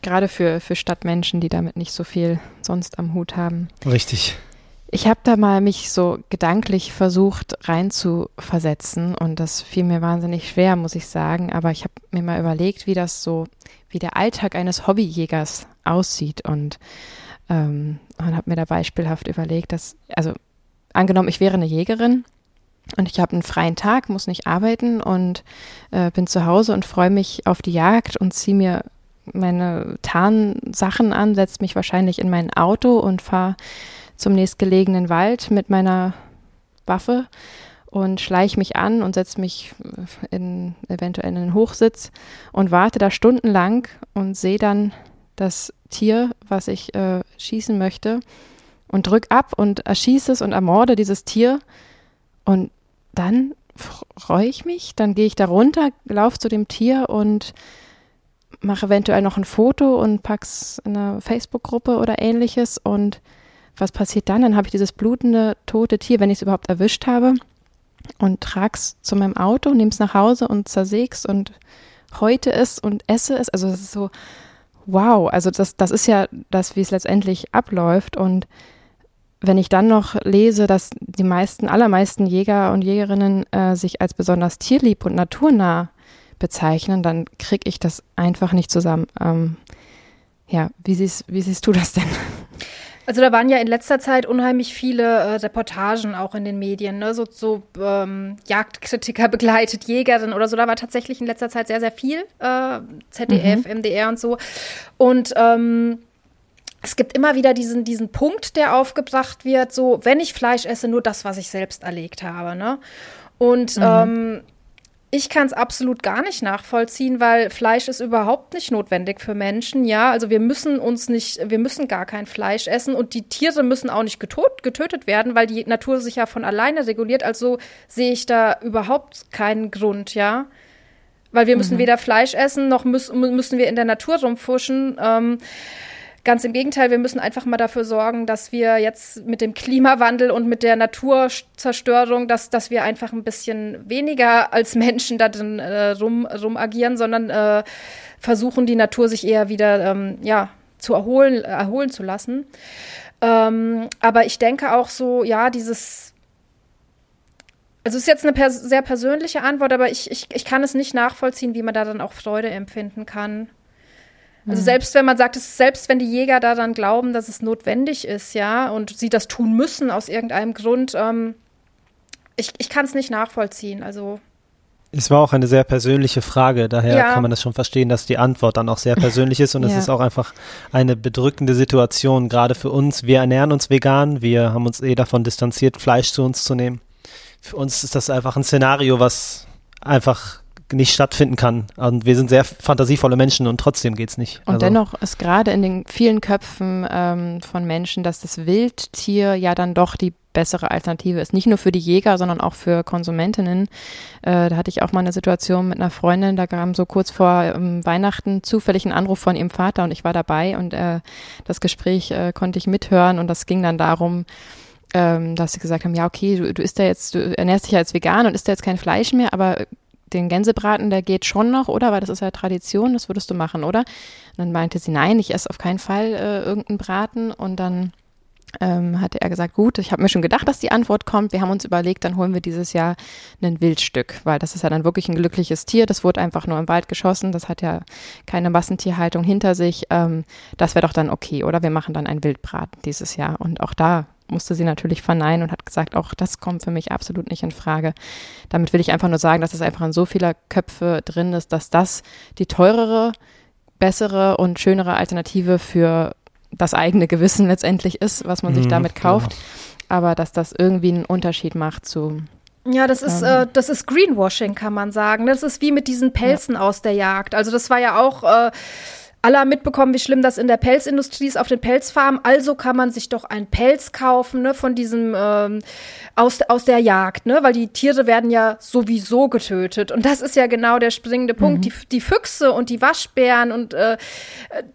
Speaker 2: Gerade für, für Stadtmenschen, die damit nicht so viel sonst am Hut haben.
Speaker 3: Richtig.
Speaker 2: Ich habe da mal mich so gedanklich versucht reinzuversetzen und das fiel mir wahnsinnig schwer, muss ich sagen. Aber ich habe mir mal überlegt, wie das so, wie der Alltag eines Hobbyjägers aussieht und, ähm, und habe mir da beispielhaft überlegt, dass, also angenommen, ich wäre eine Jägerin und ich habe einen freien Tag, muss nicht arbeiten und äh, bin zu Hause und freue mich auf die Jagd und ziehe mir meine Tarnsachen an, setze mich wahrscheinlich in mein Auto und fahre zum nächstgelegenen Wald mit meiner Waffe und schleiche mich an und setze mich in eventuell in einen Hochsitz und warte da stundenlang und sehe dann das Tier, was ich äh, schießen möchte und drück ab und erschieße es und ermorde dieses Tier Und dann freue ich mich, dann gehe ich da runter, laufe zu dem Tier und mache eventuell noch ein Foto und pack's in eine Facebook-Gruppe oder ähnliches. Und was passiert dann? Dann habe ich dieses blutende, tote Tier, wenn ich es überhaupt erwischt habe, und trag's zu meinem Auto, nehme es nach Hause und zersäg's und heute es und esse es. Also es ist so, wow, also das, das ist ja das, wie es letztendlich abläuft. Und wenn ich dann noch lese, dass die meisten, allermeisten Jäger und Jägerinnen äh, sich als besonders tierlieb und naturnah bezeichnen, dann kriege ich das einfach nicht zusammen. Ähm, ja, wie siehst, wie siehst du das denn?
Speaker 1: Also da waren ja in letzter Zeit unheimlich viele äh, Reportagen auch in den Medien, ne? so, so ähm, Jagdkritiker begleitet, Jägerin oder so. Da war tatsächlich in letzter Zeit sehr, sehr viel, äh, ZDF, mhm. MDR und so. Und ähm, es gibt immer wieder diesen, diesen Punkt, der aufgebracht wird, so, wenn ich Fleisch esse, nur das, was ich selbst erlegt habe. Ne? Und mhm. ähm, ich kann es absolut gar nicht nachvollziehen, weil Fleisch ist überhaupt nicht notwendig für Menschen. Ja, also wir müssen uns nicht, wir müssen gar kein Fleisch essen und die Tiere müssen auch nicht getot, getötet werden, weil die Natur sich ja von alleine reguliert. Also sehe ich da überhaupt keinen Grund, ja. Weil wir müssen mhm. weder Fleisch essen, noch müssen, müssen wir in der Natur rumfuschen. Ähm, Ganz im Gegenteil, wir müssen einfach mal dafür sorgen, dass wir jetzt mit dem Klimawandel und mit der Naturzerstörung, dass, dass wir einfach ein bisschen weniger als Menschen da drin äh, rum, rum agieren, sondern äh, versuchen, die Natur sich eher wieder ähm, ja, zu erholen, erholen zu lassen. Ähm, aber ich denke auch so, ja, dieses also es ist jetzt eine pers sehr persönliche Antwort, aber ich, ich, ich kann es nicht nachvollziehen, wie man da dann auch Freude empfinden kann. Also mhm. selbst wenn man sagt, selbst wenn die Jäger da dann glauben, dass es notwendig ist, ja, und sie das tun müssen aus irgendeinem Grund, ähm, ich, ich kann es nicht nachvollziehen. Also
Speaker 3: es war auch eine sehr persönliche Frage, daher ja. kann man das schon verstehen, dass die Antwort dann auch sehr persönlich ist und ja. es ist auch einfach eine bedrückende Situation, gerade für uns. Wir ernähren uns vegan, wir haben uns eh davon distanziert, Fleisch zu uns zu nehmen. Für uns ist das einfach ein Szenario, was einfach nicht stattfinden kann. Und wir sind sehr fantasievolle Menschen und trotzdem geht es nicht.
Speaker 2: Und also. dennoch ist gerade in den vielen Köpfen ähm, von Menschen, dass das Wildtier ja dann doch die bessere Alternative ist. Nicht nur für die Jäger, sondern auch für Konsumentinnen. Äh, da hatte ich auch mal eine Situation mit einer Freundin, da kam so kurz vor ähm, Weihnachten zufällig ein Anruf von ihrem Vater und ich war dabei und äh, das Gespräch äh, konnte ich mithören und das ging dann darum, ähm, dass sie gesagt haben, ja, okay, du, du isst ja jetzt, du ernährst dich ja als vegan und isst ja jetzt kein Fleisch mehr, aber den Gänsebraten, der geht schon noch, oder? Weil das ist ja Tradition, das würdest du machen, oder? Und dann meinte sie, nein, ich esse auf keinen Fall äh, irgendeinen Braten. Und dann ähm, hatte er gesagt, gut, ich habe mir schon gedacht, dass die Antwort kommt. Wir haben uns überlegt, dann holen wir dieses Jahr ein Wildstück, weil das ist ja dann wirklich ein glückliches Tier. Das wurde einfach nur im Wald geschossen. Das hat ja keine Massentierhaltung hinter sich. Ähm, das wäre doch dann okay, oder? Wir machen dann einen Wildbraten dieses Jahr. Und auch da musste sie natürlich verneinen und hat gesagt, auch das kommt für mich absolut nicht in Frage. Damit will ich einfach nur sagen, dass es einfach in so vieler Köpfe drin ist, dass das die teurere, bessere und schönere Alternative für das eigene Gewissen letztendlich ist, was man sich mhm, damit kauft. Genau. Aber dass das irgendwie einen Unterschied macht zu
Speaker 1: ja, das ist, ähm. äh, das ist Greenwashing, kann man sagen. Das ist wie mit diesen Pelzen ja. aus der Jagd. Also das war ja auch äh, alle haben mitbekommen, wie schlimm das in der Pelzindustrie ist auf den Pelzfarmen. Also kann man sich doch einen Pelz kaufen, ne, von diesem ähm, aus, aus der Jagd, ne? Weil die Tiere werden ja sowieso getötet. Und das ist ja genau der springende Punkt. Mhm. Die, die Füchse und die Waschbären und äh,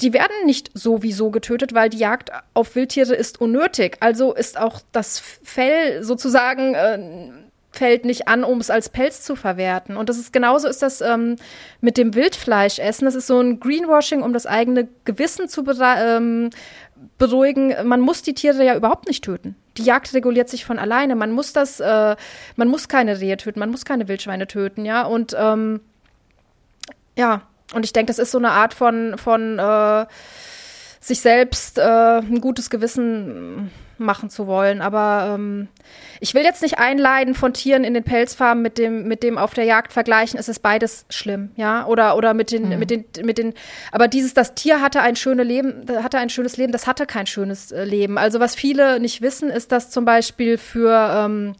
Speaker 1: die werden nicht sowieso getötet, weil die Jagd auf Wildtiere ist unnötig. Also ist auch das Fell sozusagen äh, fällt nicht an, um es als Pelz zu verwerten. Und das ist genauso ist das ähm, mit dem Wildfleischessen. Das ist so ein Greenwashing, um das eigene Gewissen zu ähm, beruhigen. Man muss die Tiere ja überhaupt nicht töten. Die Jagd reguliert sich von alleine. Man muss das, äh, man muss keine Rehe töten, man muss keine Wildschweine töten, ja. Und ähm, ja, und ich denke, das ist so eine Art von, von äh, sich selbst äh, ein gutes Gewissen machen zu wollen. Aber ähm, ich will jetzt nicht einleiden von Tieren in den Pelzfarmen mit dem, mit dem auf der Jagd vergleichen. Es ist beides schlimm, ja. Oder, oder mit den, mhm. mit den, mit den, aber dieses, das Tier hatte ein schönes Leben, hatte ein schönes Leben, das hatte kein schönes äh, Leben. Also was viele nicht wissen, ist, dass zum Beispiel für ähm,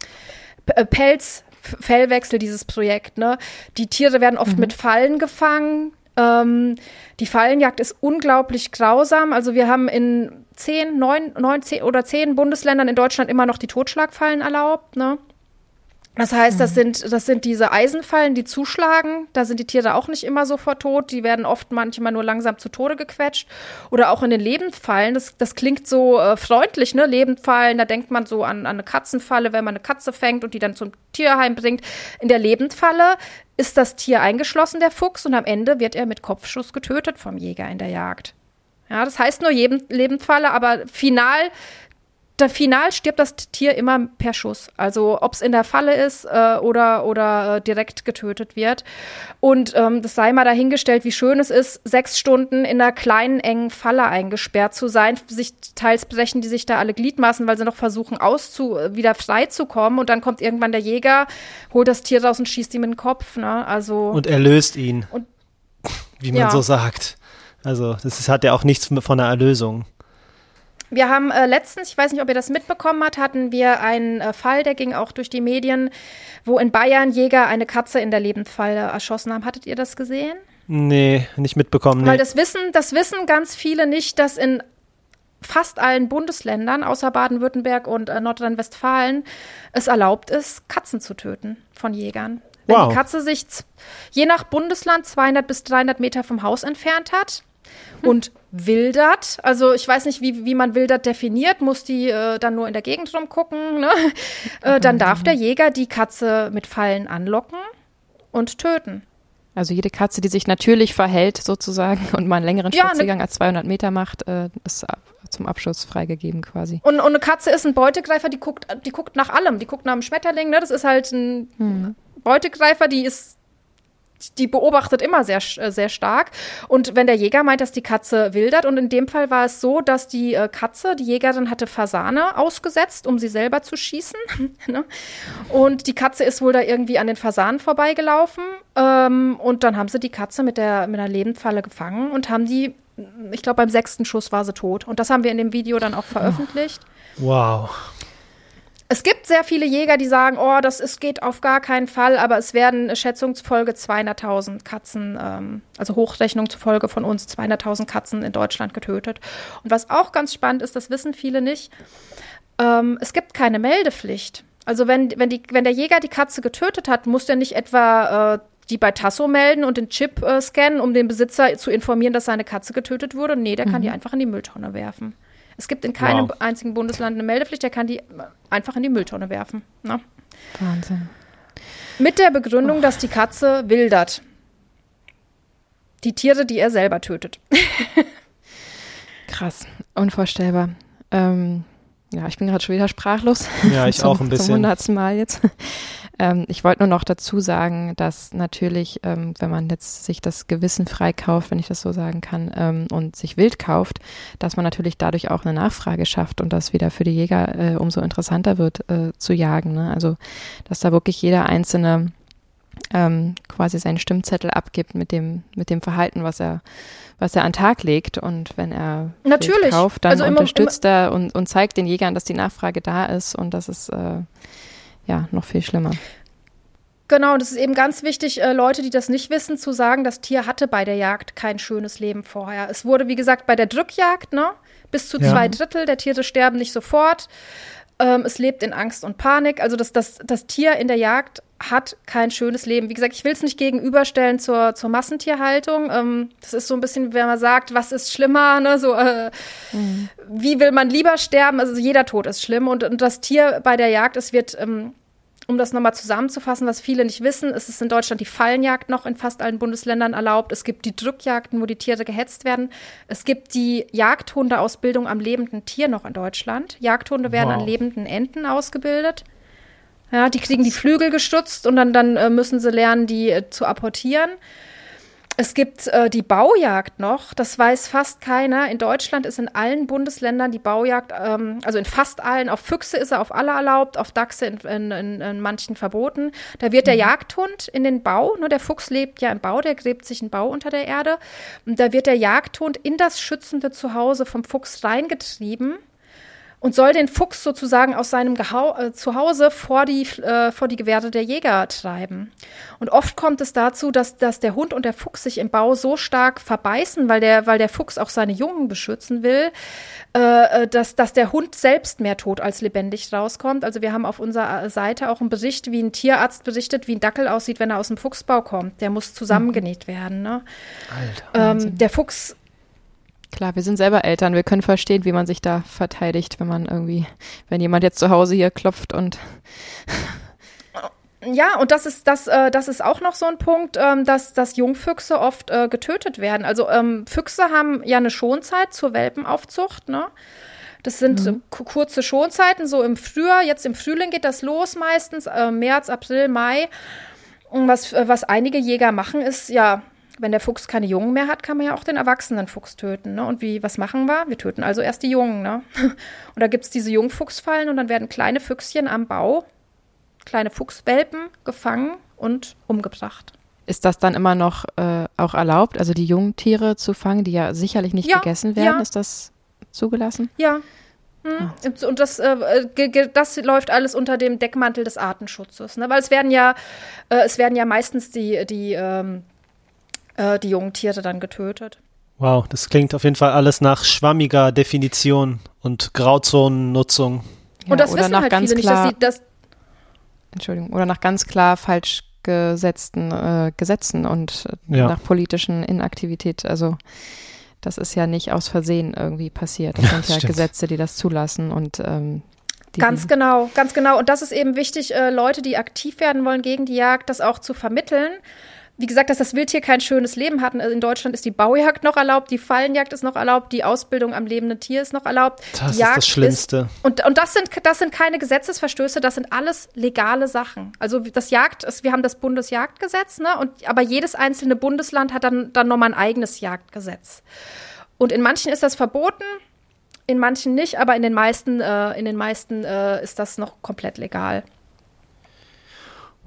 Speaker 1: äh, Pelz, Fellwechsel, dieses Projekt, ne? Die Tiere werden oft mhm. mit Fallen gefangen. Ähm, die Fallenjagd ist unglaublich grausam. Also wir haben in zehn, neun, neun zehn oder zehn Bundesländern in Deutschland immer noch die Totschlagfallen erlaubt. Ne? Das heißt, das mhm. sind, das sind diese Eisenfallen, die zuschlagen. Da sind die Tiere auch nicht immer sofort tot. Die werden oft manchmal nur langsam zu Tode gequetscht. Oder auch in den Lebendfallen. Das, das klingt so äh, freundlich, ne? Lebendfallen. Da denkt man so an, an eine Katzenfalle, wenn man eine Katze fängt und die dann zum Tierheim bringt. In der Lebendfalle ist das Tier eingeschlossen, der Fuchs, und am Ende wird er mit Kopfschuss getötet vom Jäger in der Jagd. Ja, das heißt nur Lebendfalle, aber final der final stirbt das Tier immer per Schuss. Also ob es in der Falle ist äh, oder, oder äh, direkt getötet wird. Und ähm, das sei mal dahingestellt, wie schön es ist, sechs Stunden in einer kleinen, engen Falle eingesperrt zu sein. Sich teils brechen die sich da alle Gliedmaßen, weil sie noch versuchen, auszu wieder freizukommen. Und dann kommt irgendwann der Jäger, holt das Tier raus und schießt ihm in den Kopf. Ne? Also,
Speaker 3: und erlöst ihn. Und, wie man ja. so sagt. Also, das ist, hat ja auch nichts von einer Erlösung.
Speaker 1: Wir haben äh, letztens, ich weiß nicht, ob ihr das mitbekommen habt, hatten wir einen äh, Fall, der ging auch durch die Medien, wo in Bayern Jäger eine Katze in der Lebendfalle erschossen haben. Hattet ihr das gesehen?
Speaker 3: Nee, nicht mitbekommen. Nee.
Speaker 1: Weil das wissen, das wissen ganz viele nicht, dass in fast allen Bundesländern, außer Baden-Württemberg und äh, Nordrhein-Westfalen, es erlaubt ist, Katzen zu töten von Jägern. Wenn wow. die Katze sich je nach Bundesland 200 bis 300 Meter vom Haus entfernt hat, und wildert. Also ich weiß nicht, wie, wie man wildert definiert, muss die äh, dann nur in der Gegend rumgucken. Ne? Äh, dann darf der Jäger die Katze mit Fallen anlocken und töten.
Speaker 2: Also jede Katze, die sich natürlich verhält sozusagen und mal einen längeren ja, ne Spaziergang ne als 200 Meter macht, äh, ist zum Abschuss freigegeben quasi.
Speaker 1: Und, und, eine Katze ist ein Beutegreifer, die guckt, die guckt nach allem. Die guckt nach einem Schmetterling. Ne? Das ist halt ein hm. Beutegreifer, die ist die beobachtet immer sehr, äh, sehr stark. Und wenn der Jäger meint, dass die Katze wildert, und in dem Fall war es so, dass die äh, Katze, die Jägerin hatte Fasane ausgesetzt, um sie selber zu schießen. Ne? und die Katze ist wohl da irgendwie an den Fasanen vorbeigelaufen. Ähm, und dann haben sie die Katze mit der mit einer Lebendfalle gefangen und haben die, ich glaube, beim sechsten Schuss war sie tot. Und das haben wir in dem Video dann auch veröffentlicht.
Speaker 3: Wow.
Speaker 1: Sehr viele Jäger, die sagen, oh, das ist, geht auf gar keinen Fall, aber es werden schätzungsfolge 200.000 Katzen, ähm, also Hochrechnung zufolge von uns, 200.000 Katzen in Deutschland getötet. Und was auch ganz spannend ist, das wissen viele nicht, ähm, es gibt keine Meldepflicht. Also wenn, wenn, die, wenn der Jäger die Katze getötet hat, muss der nicht etwa äh, die bei Tasso melden und den Chip äh, scannen, um den Besitzer zu informieren, dass seine Katze getötet wurde. Nee, der mhm. kann die einfach in die Mülltonne werfen. Es gibt in keinem wow. einzigen Bundesland eine Meldepflicht, der kann die einfach in die Mülltonne werfen. Ne?
Speaker 2: Wahnsinn.
Speaker 1: Mit der Begründung, oh. dass die Katze wildert. Die Tiere, die er selber tötet.
Speaker 2: Krass, unvorstellbar. Ähm, ja, ich bin gerade schon wieder sprachlos.
Speaker 3: Ja, ich zum, auch ein bisschen. Zum
Speaker 2: hundertsten Mal jetzt. Ähm, ich wollte nur noch dazu sagen, dass natürlich, ähm, wenn man jetzt sich das Gewissen freikauft, wenn ich das so sagen kann, ähm, und sich wild kauft, dass man natürlich dadurch auch eine Nachfrage schafft und das wieder für die Jäger äh, umso interessanter wird äh, zu jagen. Ne? Also, dass da wirklich jeder einzelne ähm, quasi seinen Stimmzettel abgibt mit dem, mit dem Verhalten, was er, was er an den Tag legt. Und wenn er
Speaker 1: Natürlich.
Speaker 2: kauft, dann also unterstützt immer, er und, und zeigt den Jägern, dass die Nachfrage da ist und dass es äh, ja, noch viel schlimmer.
Speaker 1: Genau, das ist eben ganz wichtig, äh, Leute, die das nicht wissen, zu sagen, das Tier hatte bei der Jagd kein schönes Leben vorher. Es wurde, wie gesagt, bei der Drückjagd, ne, bis zu ja. zwei Drittel der Tiere sterben nicht sofort. Ähm, es lebt in Angst und Panik. Also das, das, das Tier in der Jagd hat kein schönes Leben. Wie gesagt, ich will es nicht gegenüberstellen zur, zur Massentierhaltung. Ähm, das ist so ein bisschen, wenn man sagt, was ist schlimmer, ne? So, äh, mhm. wie will man lieber sterben? Also jeder Tod ist schlimm. Und, und das Tier bei der Jagd, es wird, ähm, um das nochmal zusammenzufassen, was viele nicht wissen, ist es in Deutschland die Fallenjagd noch in fast allen Bundesländern erlaubt. Es gibt die Drückjagden, wo die Tiere gehetzt werden. Es gibt die Jagdhundeausbildung am lebenden Tier noch in Deutschland. Jagdhunde werden wow. an lebenden Enten ausgebildet. Ja, die kriegen die Flügel gestutzt und dann, dann äh, müssen sie lernen, die äh, zu apportieren. Es gibt äh, die Baujagd noch, das weiß fast keiner. In Deutschland ist in allen Bundesländern die Baujagd, ähm, also in fast allen, auf Füchse ist er auf alle erlaubt, auf Dachse in, in, in, in manchen verboten. Da wird der mhm. Jagdhund in den Bau, nur der Fuchs lebt ja im Bau, der gräbt sich einen Bau unter der Erde. Und da wird der Jagdhund in das schützende Zuhause vom Fuchs reingetrieben und soll den Fuchs sozusagen aus seinem Gehau äh, Zuhause vor die, äh, vor die Gewehre der Jäger treiben. Und oft kommt es dazu, dass, dass der Hund und der Fuchs sich im Bau so stark verbeißen, weil der, weil der Fuchs auch seine Jungen beschützen will, äh, äh dass, dass der Hund selbst mehr tot als lebendig rauskommt. Also wir haben auf unserer Seite auch einen Bericht, wie ein Tierarzt berichtet, wie ein Dackel aussieht, wenn er aus dem Fuchsbau kommt. Der muss zusammengenäht werden. Ne? Alter, ähm, der Fuchs
Speaker 2: Klar, wir sind selber Eltern, wir können verstehen, wie man sich da verteidigt, wenn man irgendwie, wenn jemand jetzt zu Hause hier klopft und
Speaker 1: ja, und das ist, das, äh, das ist auch noch so ein Punkt, ähm, dass, dass Jungfüchse oft äh, getötet werden. Also ähm, Füchse haben ja eine Schonzeit zur Welpenaufzucht, ne? Das sind mhm. kurze Schonzeiten, so im Frühjahr, jetzt im Frühling geht das los meistens, äh, März, April, Mai. Und was, äh, was einige Jäger machen, ist ja wenn der Fuchs keine Jungen mehr hat, kann man ja auch den erwachsenen Fuchs töten. Ne? Und wie, was machen wir? Wir töten also erst die Jungen. Ne? Und da gibt es diese Jungfuchsfallen und dann werden kleine Füchschen am Bau, kleine Fuchswelpen gefangen und umgebracht.
Speaker 2: Ist das dann immer noch äh, auch erlaubt, also die Jungtiere zu fangen, die ja sicherlich nicht ja, gegessen werden? Ja. Ist das zugelassen?
Speaker 1: Ja, hm. Ah. Und das, äh, das läuft alles unter dem Deckmantel des Artenschutzes. Ne? Weil es werden ja, äh, es werden ja meistens die, die ähm, äh, die jungen Tiere dann getötet.
Speaker 3: Wow, das klingt auf jeden Fall alles nach schwammiger Definition und Grauzonennutzung.
Speaker 2: Ja, und das oder wissen nach halt ganz viele klar, nicht, dass sie das Entschuldigung, oder nach ganz klar falsch gesetzten äh, Gesetzen und äh, ja. nach politischen Inaktivität. Also das ist ja nicht aus Versehen irgendwie passiert. Das sind ja stimmt. Gesetze, die das zulassen und ähm,
Speaker 1: Ganz genau, ganz genau. Und das ist eben wichtig, äh, Leute, die aktiv werden wollen gegen die Jagd, das auch zu vermitteln wie gesagt, dass das Wildtier kein schönes Leben hat. In Deutschland ist die Baujagd noch erlaubt, die Fallenjagd ist noch erlaubt, die Ausbildung am lebenden Tier ist noch erlaubt.
Speaker 3: Das ist das Schlimmste.
Speaker 1: Ist, und und das, sind, das sind keine Gesetzesverstöße, das sind alles legale Sachen. Also das Jagd, wir haben das Bundesjagdgesetz, ne? Und, aber jedes einzelne Bundesland hat dann, dann nochmal ein eigenes Jagdgesetz. Und in manchen ist das verboten, in manchen nicht, aber in den meisten, äh, in den meisten äh, ist das noch komplett legal.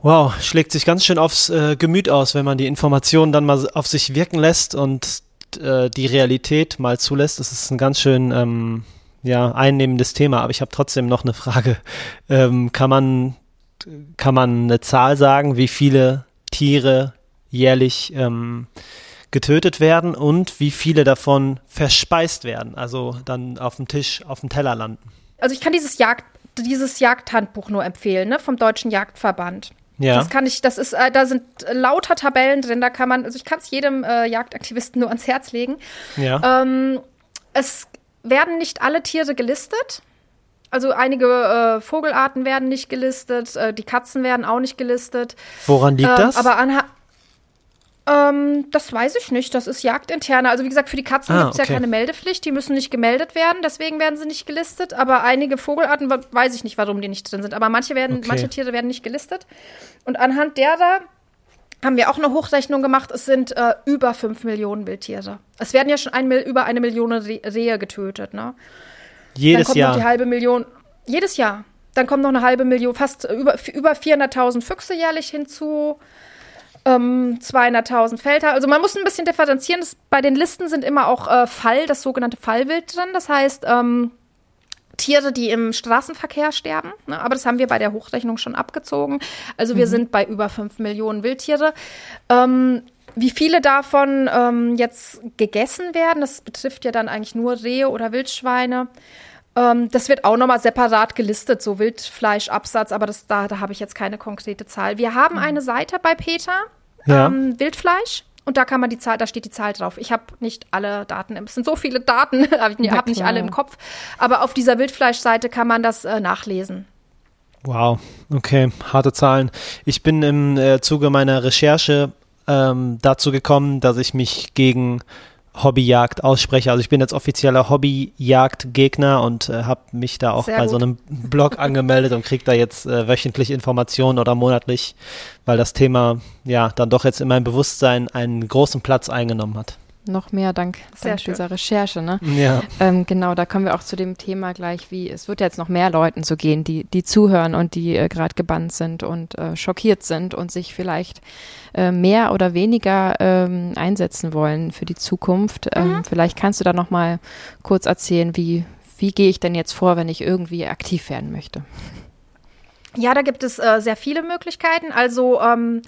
Speaker 3: Wow, schlägt sich ganz schön aufs äh, Gemüt aus, wenn man die Informationen dann mal auf sich wirken lässt und äh, die Realität mal zulässt. Das ist ein ganz schön ähm, ja, einnehmendes Thema, aber ich habe trotzdem noch eine Frage. Ähm, kann, man, kann man eine Zahl sagen, wie viele Tiere jährlich ähm, getötet werden und wie viele davon verspeist werden, also dann auf dem Tisch, auf dem Teller landen?
Speaker 1: Also ich kann dieses Jagd dieses Jagdhandbuch nur empfehlen, ne, vom Deutschen Jagdverband. Ja. Das kann ich, das ist, äh, da sind lauter Tabellen drin, da kann man, also ich kann es jedem äh, Jagdaktivisten nur ans Herz legen. Ja. Ähm, es werden nicht alle Tiere gelistet. Also einige äh, Vogelarten werden nicht gelistet, äh, die Katzen werden auch nicht gelistet.
Speaker 3: Woran liegt ähm, das?
Speaker 1: Aber anhand ähm, das weiß ich nicht. Das ist jagdinterne. Also wie gesagt, für die Katzen ah, gibt es okay. ja keine Meldepflicht. Die müssen nicht gemeldet werden, deswegen werden sie nicht gelistet. Aber einige Vogelarten weiß ich nicht, warum die nicht drin sind. Aber manche werden, okay. manche Tiere werden nicht gelistet. Und anhand derer haben wir auch eine Hochrechnung gemacht. Es sind äh, über 5 Millionen Wildtiere. Es werden ja schon ein, über eine Million Rehe getötet. Ne?
Speaker 3: Jedes Dann kommt Jahr.
Speaker 1: Noch die halbe Million. Jedes Jahr. Dann kommt noch eine halbe Million, fast über, über 400.000 Füchse jährlich hinzu ähm, 200.000 Felder. Also man muss ein bisschen differenzieren. Das, bei den Listen sind immer auch äh, Fall, das sogenannte Fallwild drin. Das heißt, ähm, Tiere, die im Straßenverkehr sterben. Ne? Aber das haben wir bei der Hochrechnung schon abgezogen. Also wir mhm. sind bei über 5 Millionen Wildtiere. Ähm, wie viele davon ähm, jetzt gegessen werden, das betrifft ja dann eigentlich nur Rehe oder Wildschweine. Ähm, das wird auch nochmal separat gelistet, so Wildfleischabsatz, aber das, da, da habe ich jetzt keine konkrete Zahl. Wir haben mhm. eine Seite bei Peter, ja. ähm, Wildfleisch. Und da kann man die Zahl, da steht die Zahl drauf. Ich habe nicht alle Daten, es sind so viele Daten, ich habe nicht alle im Kopf. Aber auf dieser Wildfleischseite kann man das äh, nachlesen.
Speaker 3: Wow, okay, harte Zahlen. Ich bin im äh, Zuge meiner Recherche ähm, dazu gekommen, dass ich mich gegen Hobbyjagd ausspreche. Also ich bin jetzt offizieller Hobbyjagdgegner und äh, habe mich da auch Sehr bei gut. so einem Blog angemeldet und kriege da jetzt äh, wöchentlich Informationen oder monatlich, weil das Thema ja dann doch jetzt in meinem Bewusstsein einen großen Platz eingenommen hat.
Speaker 2: Noch mehr dank, dank dieser Recherche, ne?
Speaker 3: Ja.
Speaker 2: Ähm, genau, da kommen wir auch zu dem Thema gleich, wie es wird jetzt noch mehr Leuten so gehen, die, die zuhören und die äh, gerade gebannt sind und äh, schockiert sind und sich vielleicht äh, mehr oder weniger ähm, einsetzen wollen für die Zukunft. Ähm, mhm. Vielleicht kannst du da noch mal kurz erzählen, wie, wie gehe ich denn jetzt vor, wenn ich irgendwie aktiv werden möchte?
Speaker 1: Ja, da gibt es äh, sehr viele Möglichkeiten. Also ähm,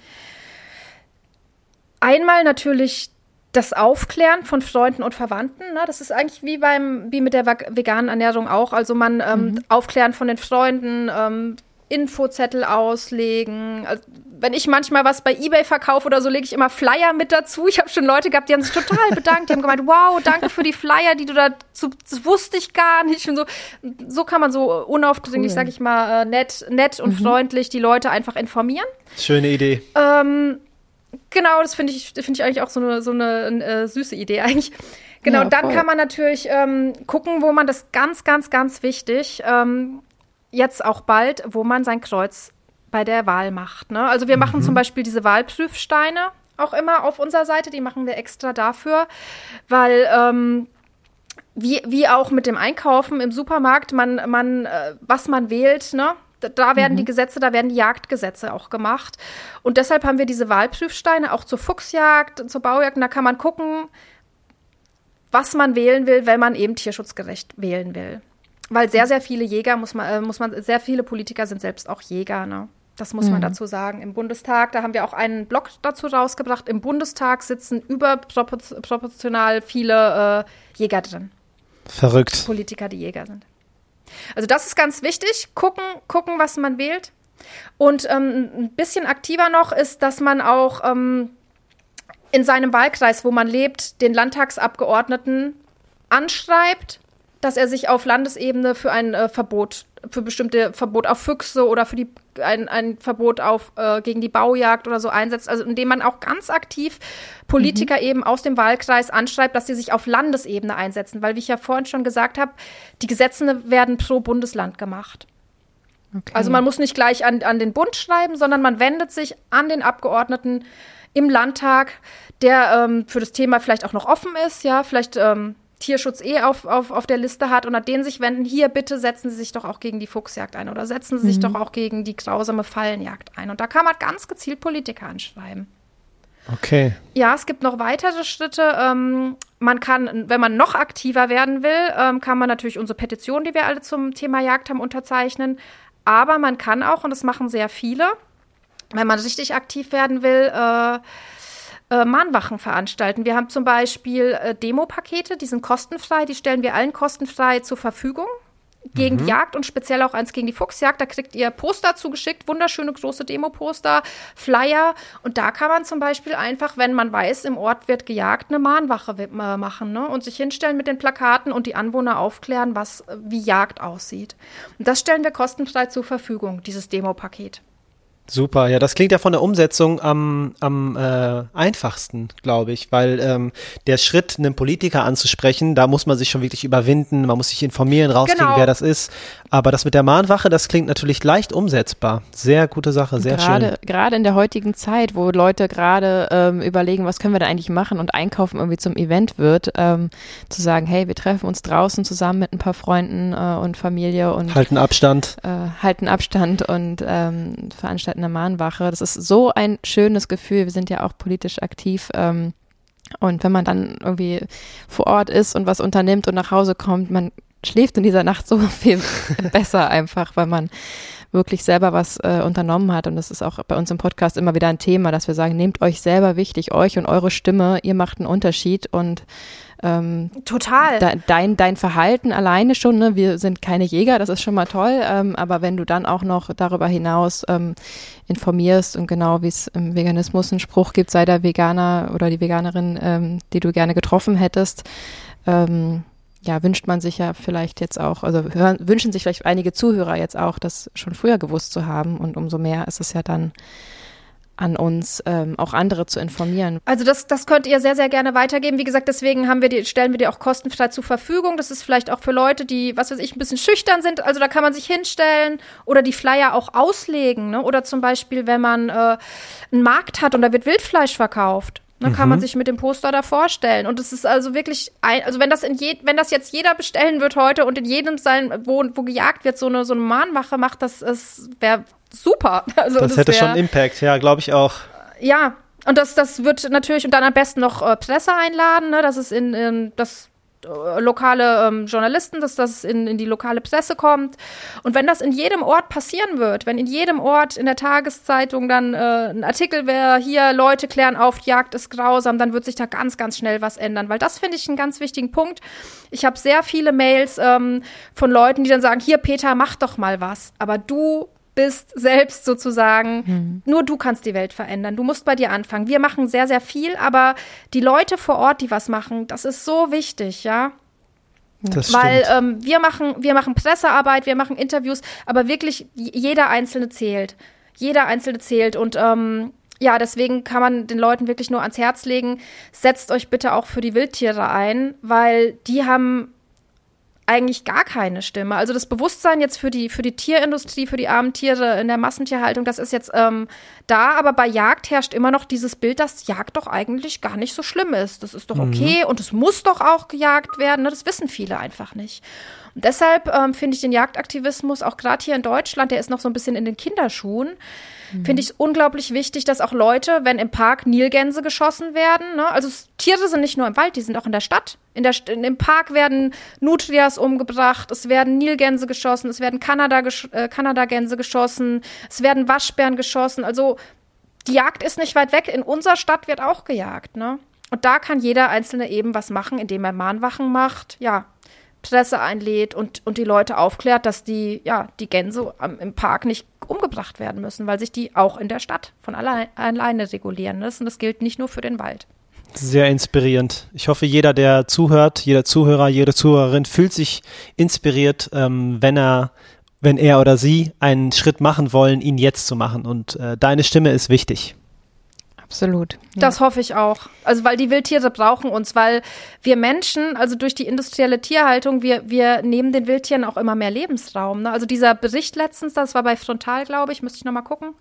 Speaker 1: einmal natürlich das Aufklären von Freunden und Verwandten. Ne? Das ist eigentlich wie beim wie mit der veganen Ernährung auch. Also man ähm, mhm. aufklären von den Freunden, ähm, Infozettel auslegen. Also, wenn ich manchmal was bei eBay verkaufe oder so, lege ich immer Flyer mit dazu. Ich habe schon Leute gehabt, die haben sich total bedankt. Die haben gemeint, wow, danke für die Flyer, die du da, zu, das wusste ich gar nicht. Und so, so kann man so unaufdringlich, cool. sag ich mal, äh, nett, nett und mhm. freundlich die Leute einfach informieren.
Speaker 3: Schöne Idee.
Speaker 1: Ähm, genau, das finde ich, finde ich eigentlich auch so eine, so eine äh, süße Idee eigentlich. Genau, ja, dann kann man natürlich ähm, gucken, wo man das ganz, ganz, ganz wichtig, ähm, jetzt auch bald, wo man sein Kreuz bei der Wahl macht. Ne? Also wir mhm. machen zum Beispiel diese Wahlprüfsteine auch immer auf unserer Seite, die machen wir extra dafür, weil ähm, wie, wie auch mit dem Einkaufen im Supermarkt, man, man, äh, was man wählt, ne? Da werden mhm. die Gesetze, da werden die Jagdgesetze auch gemacht. Und deshalb haben wir diese Wahlprüfsteine auch zur Fuchsjagd, zur Baujagd. Und da kann man gucken, was man wählen will, wenn man eben tierschutzgerecht wählen will. Weil sehr, sehr viele Jäger, muss man, äh, muss man, sehr viele Politiker sind selbst auch Jäger, ne? Das muss mhm. man dazu sagen. Im Bundestag, da haben wir auch einen Blog dazu rausgebracht. Im Bundestag sitzen überproportional viele äh, Jäger drin.
Speaker 3: Verrückt.
Speaker 1: Politiker, die Jäger sind. Also das ist ganz wichtig. Gucken, gucken, was man wählt. Und ähm, ein bisschen aktiver noch ist, dass man auch ähm, in seinem Wahlkreis, wo man lebt, den Landtagsabgeordneten anschreibt dass er sich auf Landesebene für ein äh, Verbot, für bestimmte Verbot auf Füchse oder für die, ein, ein Verbot auf, äh, gegen die Baujagd oder so einsetzt. Also indem man auch ganz aktiv Politiker mhm. eben aus dem Wahlkreis anschreibt, dass sie sich auf Landesebene einsetzen. Weil, wie ich ja vorhin schon gesagt habe, die Gesetze werden pro Bundesland gemacht. Okay. Also man muss nicht gleich an, an den Bund schreiben, sondern man wendet sich an den Abgeordneten im Landtag, der ähm, für das Thema vielleicht auch noch offen ist, ja, vielleicht ähm, Tierschutz eh auf, auf, auf der Liste hat und an den sich wenden, hier bitte setzen Sie sich doch auch gegen die Fuchsjagd ein oder setzen Sie sich mhm. doch auch gegen die grausame Fallenjagd ein. Und da kann man ganz gezielt Politiker anschreiben.
Speaker 3: Okay.
Speaker 1: Ja, es gibt noch weitere Schritte. Ähm, man kann, wenn man noch aktiver werden will, ähm, kann man natürlich unsere Petition, die wir alle zum Thema Jagd haben, unterzeichnen. Aber man kann auch, und das machen sehr viele, wenn man richtig aktiv werden will, äh, äh, Mahnwachen veranstalten. Wir haben zum Beispiel äh, Demopakete, die sind kostenfrei, die stellen wir allen kostenfrei zur Verfügung gegen mhm. die Jagd und speziell auch eins gegen die Fuchsjagd. Da kriegt ihr Poster zugeschickt, wunderschöne große Demo-Poster, Flyer. Und da kann man zum Beispiel einfach, wenn man weiß, im Ort wird gejagt, eine Mahnwache äh, machen ne? und sich hinstellen mit den Plakaten und die Anwohner aufklären, was wie Jagd aussieht. Und das stellen wir kostenfrei zur Verfügung, dieses Demo-Paket.
Speaker 3: Super, ja, das klingt ja von der Umsetzung am, am äh, einfachsten, glaube ich, weil ähm, der Schritt, einen Politiker anzusprechen, da muss man sich schon wirklich überwinden, man muss sich informieren, rauskriegen, genau. wer das ist. Aber das mit der Mahnwache, das klingt natürlich leicht umsetzbar. Sehr gute Sache, sehr
Speaker 2: gerade,
Speaker 3: schön.
Speaker 2: Gerade in der heutigen Zeit, wo Leute gerade ähm, überlegen, was können wir da eigentlich machen und einkaufen irgendwie zum Event wird, ähm, zu sagen, hey, wir treffen uns draußen zusammen mit ein paar Freunden äh, und Familie und
Speaker 3: halten Abstand,
Speaker 2: äh, halten Abstand und ähm, veranstalten eine Mahnwache. Das ist so ein schönes Gefühl. Wir sind ja auch politisch aktiv. Ähm, und wenn man dann irgendwie vor Ort ist und was unternimmt und nach Hause kommt, man schläft in dieser Nacht so viel besser einfach, weil man wirklich selber was äh, unternommen hat. Und das ist auch bei uns im Podcast immer wieder ein Thema, dass wir sagen, nehmt euch selber wichtig, euch und eure Stimme, ihr macht einen Unterschied und ähm,
Speaker 1: Total.
Speaker 2: De, dein, dein Verhalten alleine schon, ne? wir sind keine Jäger, das ist schon mal toll, ähm, aber wenn du dann auch noch darüber hinaus ähm, informierst und genau wie es im Veganismus einen Spruch gibt, sei der Veganer oder die Veganerin, ähm, die du gerne getroffen hättest, ähm, ja, wünscht man sich ja vielleicht jetzt auch, also hören, wünschen sich vielleicht einige Zuhörer jetzt auch, das schon früher gewusst zu haben und umso mehr ist es ja dann an uns, ähm, auch andere zu informieren.
Speaker 1: Also das, das könnt ihr sehr, sehr gerne weitergeben. Wie gesagt, deswegen haben wir die, stellen wir die auch kostenfrei zur Verfügung. Das ist vielleicht auch für Leute, die, was weiß ich, ein bisschen schüchtern sind. Also da kann man sich hinstellen oder die Flyer auch auslegen. Ne? Oder zum Beispiel, wenn man äh, einen Markt hat und da wird Wildfleisch verkauft. Dann mhm. kann man mhm. sich mit dem Poster da vorstellen. Und es ist also wirklich, ein, also wenn das in je, wenn das jetzt jeder bestellen wird heute und in jedem sein, wo, wo gejagt wird, so eine, so eine Mahnwache macht, das, das wäre super.
Speaker 3: Also das, das hätte wär, schon Impact, ja, glaube ich auch.
Speaker 1: Ja, und das, das wird natürlich und dann am besten noch äh, Presse einladen, ne? Das ist in, in das äh, lokale ähm, Journalisten, dass das in, in die lokale Presse kommt. Und wenn das in jedem Ort passieren wird, wenn in jedem Ort in der Tageszeitung dann äh, ein Artikel wäre, hier Leute klären auf, Jagd ist grausam, dann wird sich da ganz, ganz schnell was ändern. Weil das finde ich einen ganz wichtigen Punkt. Ich habe sehr viele Mails ähm, von Leuten, die dann sagen, hier Peter, mach doch mal was. Aber du bist selbst sozusagen, mhm. nur du kannst die Welt verändern. Du musst bei dir anfangen. Wir machen sehr, sehr viel, aber die Leute vor Ort, die was machen, das ist so wichtig, ja. Das Weil ähm, wir machen, wir machen Pressearbeit, wir machen Interviews, aber wirklich jeder Einzelne zählt. Jeder Einzelne zählt. Und ähm, ja, deswegen kann man den Leuten wirklich nur ans Herz legen, setzt euch bitte auch für die Wildtiere ein, weil die haben eigentlich gar keine Stimme. Also das Bewusstsein jetzt für die, für die Tierindustrie, für die armen Tiere in der Massentierhaltung, das ist jetzt ähm, da, aber bei Jagd herrscht immer noch dieses Bild, dass Jagd doch eigentlich gar nicht so schlimm ist. Das ist doch mhm. okay mhm. und es muss doch auch gejagt werden. Ne? Das wissen viele einfach nicht. Und deshalb ähm, finde ich den Jagdaktivismus auch gerade hier in Deutschland, der ist noch so ein bisschen in den Kinderschuhen mhm. finde ich es unglaublich wichtig, dass auch Leute, wenn im Park Nilgänse geschossen werden, ne, also Tiere sind nicht nur im Wald, die sind auch in der Stadt. In der, in, Im Park werden Nutrias umgebracht, es werden Nilgänse geschossen, es werden Kanada, äh, Kanadagänse geschossen, es werden Waschbären geschossen. Also die Jagd ist nicht weit weg. In unserer Stadt wird auch gejagt. Ne? Und da kann jeder Einzelne eben was machen, indem er Mahnwachen macht. Ja, Presse einlädt und, und die Leute aufklärt, dass die, ja, die Gänse im Park nicht umgebracht werden müssen, weil sich die auch in der Stadt von allein, alleine regulieren müssen. Das gilt nicht nur für den Wald.
Speaker 3: Sehr inspirierend. Ich hoffe, jeder, der zuhört, jeder Zuhörer, jede Zuhörerin fühlt sich inspiriert, ähm, wenn er, wenn er oder sie einen Schritt machen wollen, ihn jetzt zu machen. Und äh, deine Stimme ist wichtig.
Speaker 2: Absolut.
Speaker 1: Ja. Das hoffe ich auch. Also, weil die Wildtiere brauchen uns, weil wir Menschen, also durch die industrielle Tierhaltung, wir, wir nehmen den Wildtieren auch immer mehr Lebensraum. Ne? Also dieser Bericht letztens, das war bei Frontal, glaube ich, müsste ich nochmal gucken.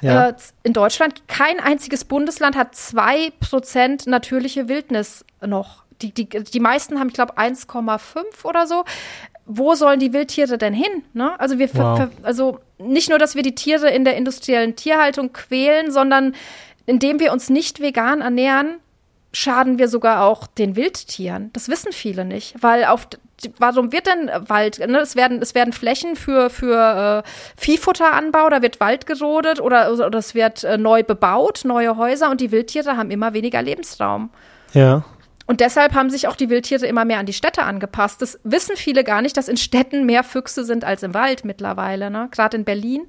Speaker 1: Ja. Äh, in Deutschland, kein einziges Bundesland hat zwei Prozent natürliche Wildnis noch. Die, die, die meisten haben, ich glaube, 1,5 oder so wo sollen die Wildtiere denn hin? Ne? Also wir, wow. also nicht nur, dass wir die Tiere in der industriellen Tierhaltung quälen, sondern indem wir uns nicht vegan ernähren, schaden wir sogar auch den Wildtieren. Das wissen viele nicht, weil auf warum wird denn Wald? Ne? Es werden es werden Flächen für für äh, Viehfutteranbau, da wird Wald gerodet oder oder es wird äh, neu bebaut, neue Häuser und die Wildtiere haben immer weniger Lebensraum.
Speaker 3: Ja.
Speaker 1: Und deshalb haben sich auch die Wildtiere immer mehr an die Städte angepasst. Das wissen viele gar nicht, dass in Städten mehr Füchse sind als im Wald mittlerweile. Ne? Gerade in Berlin.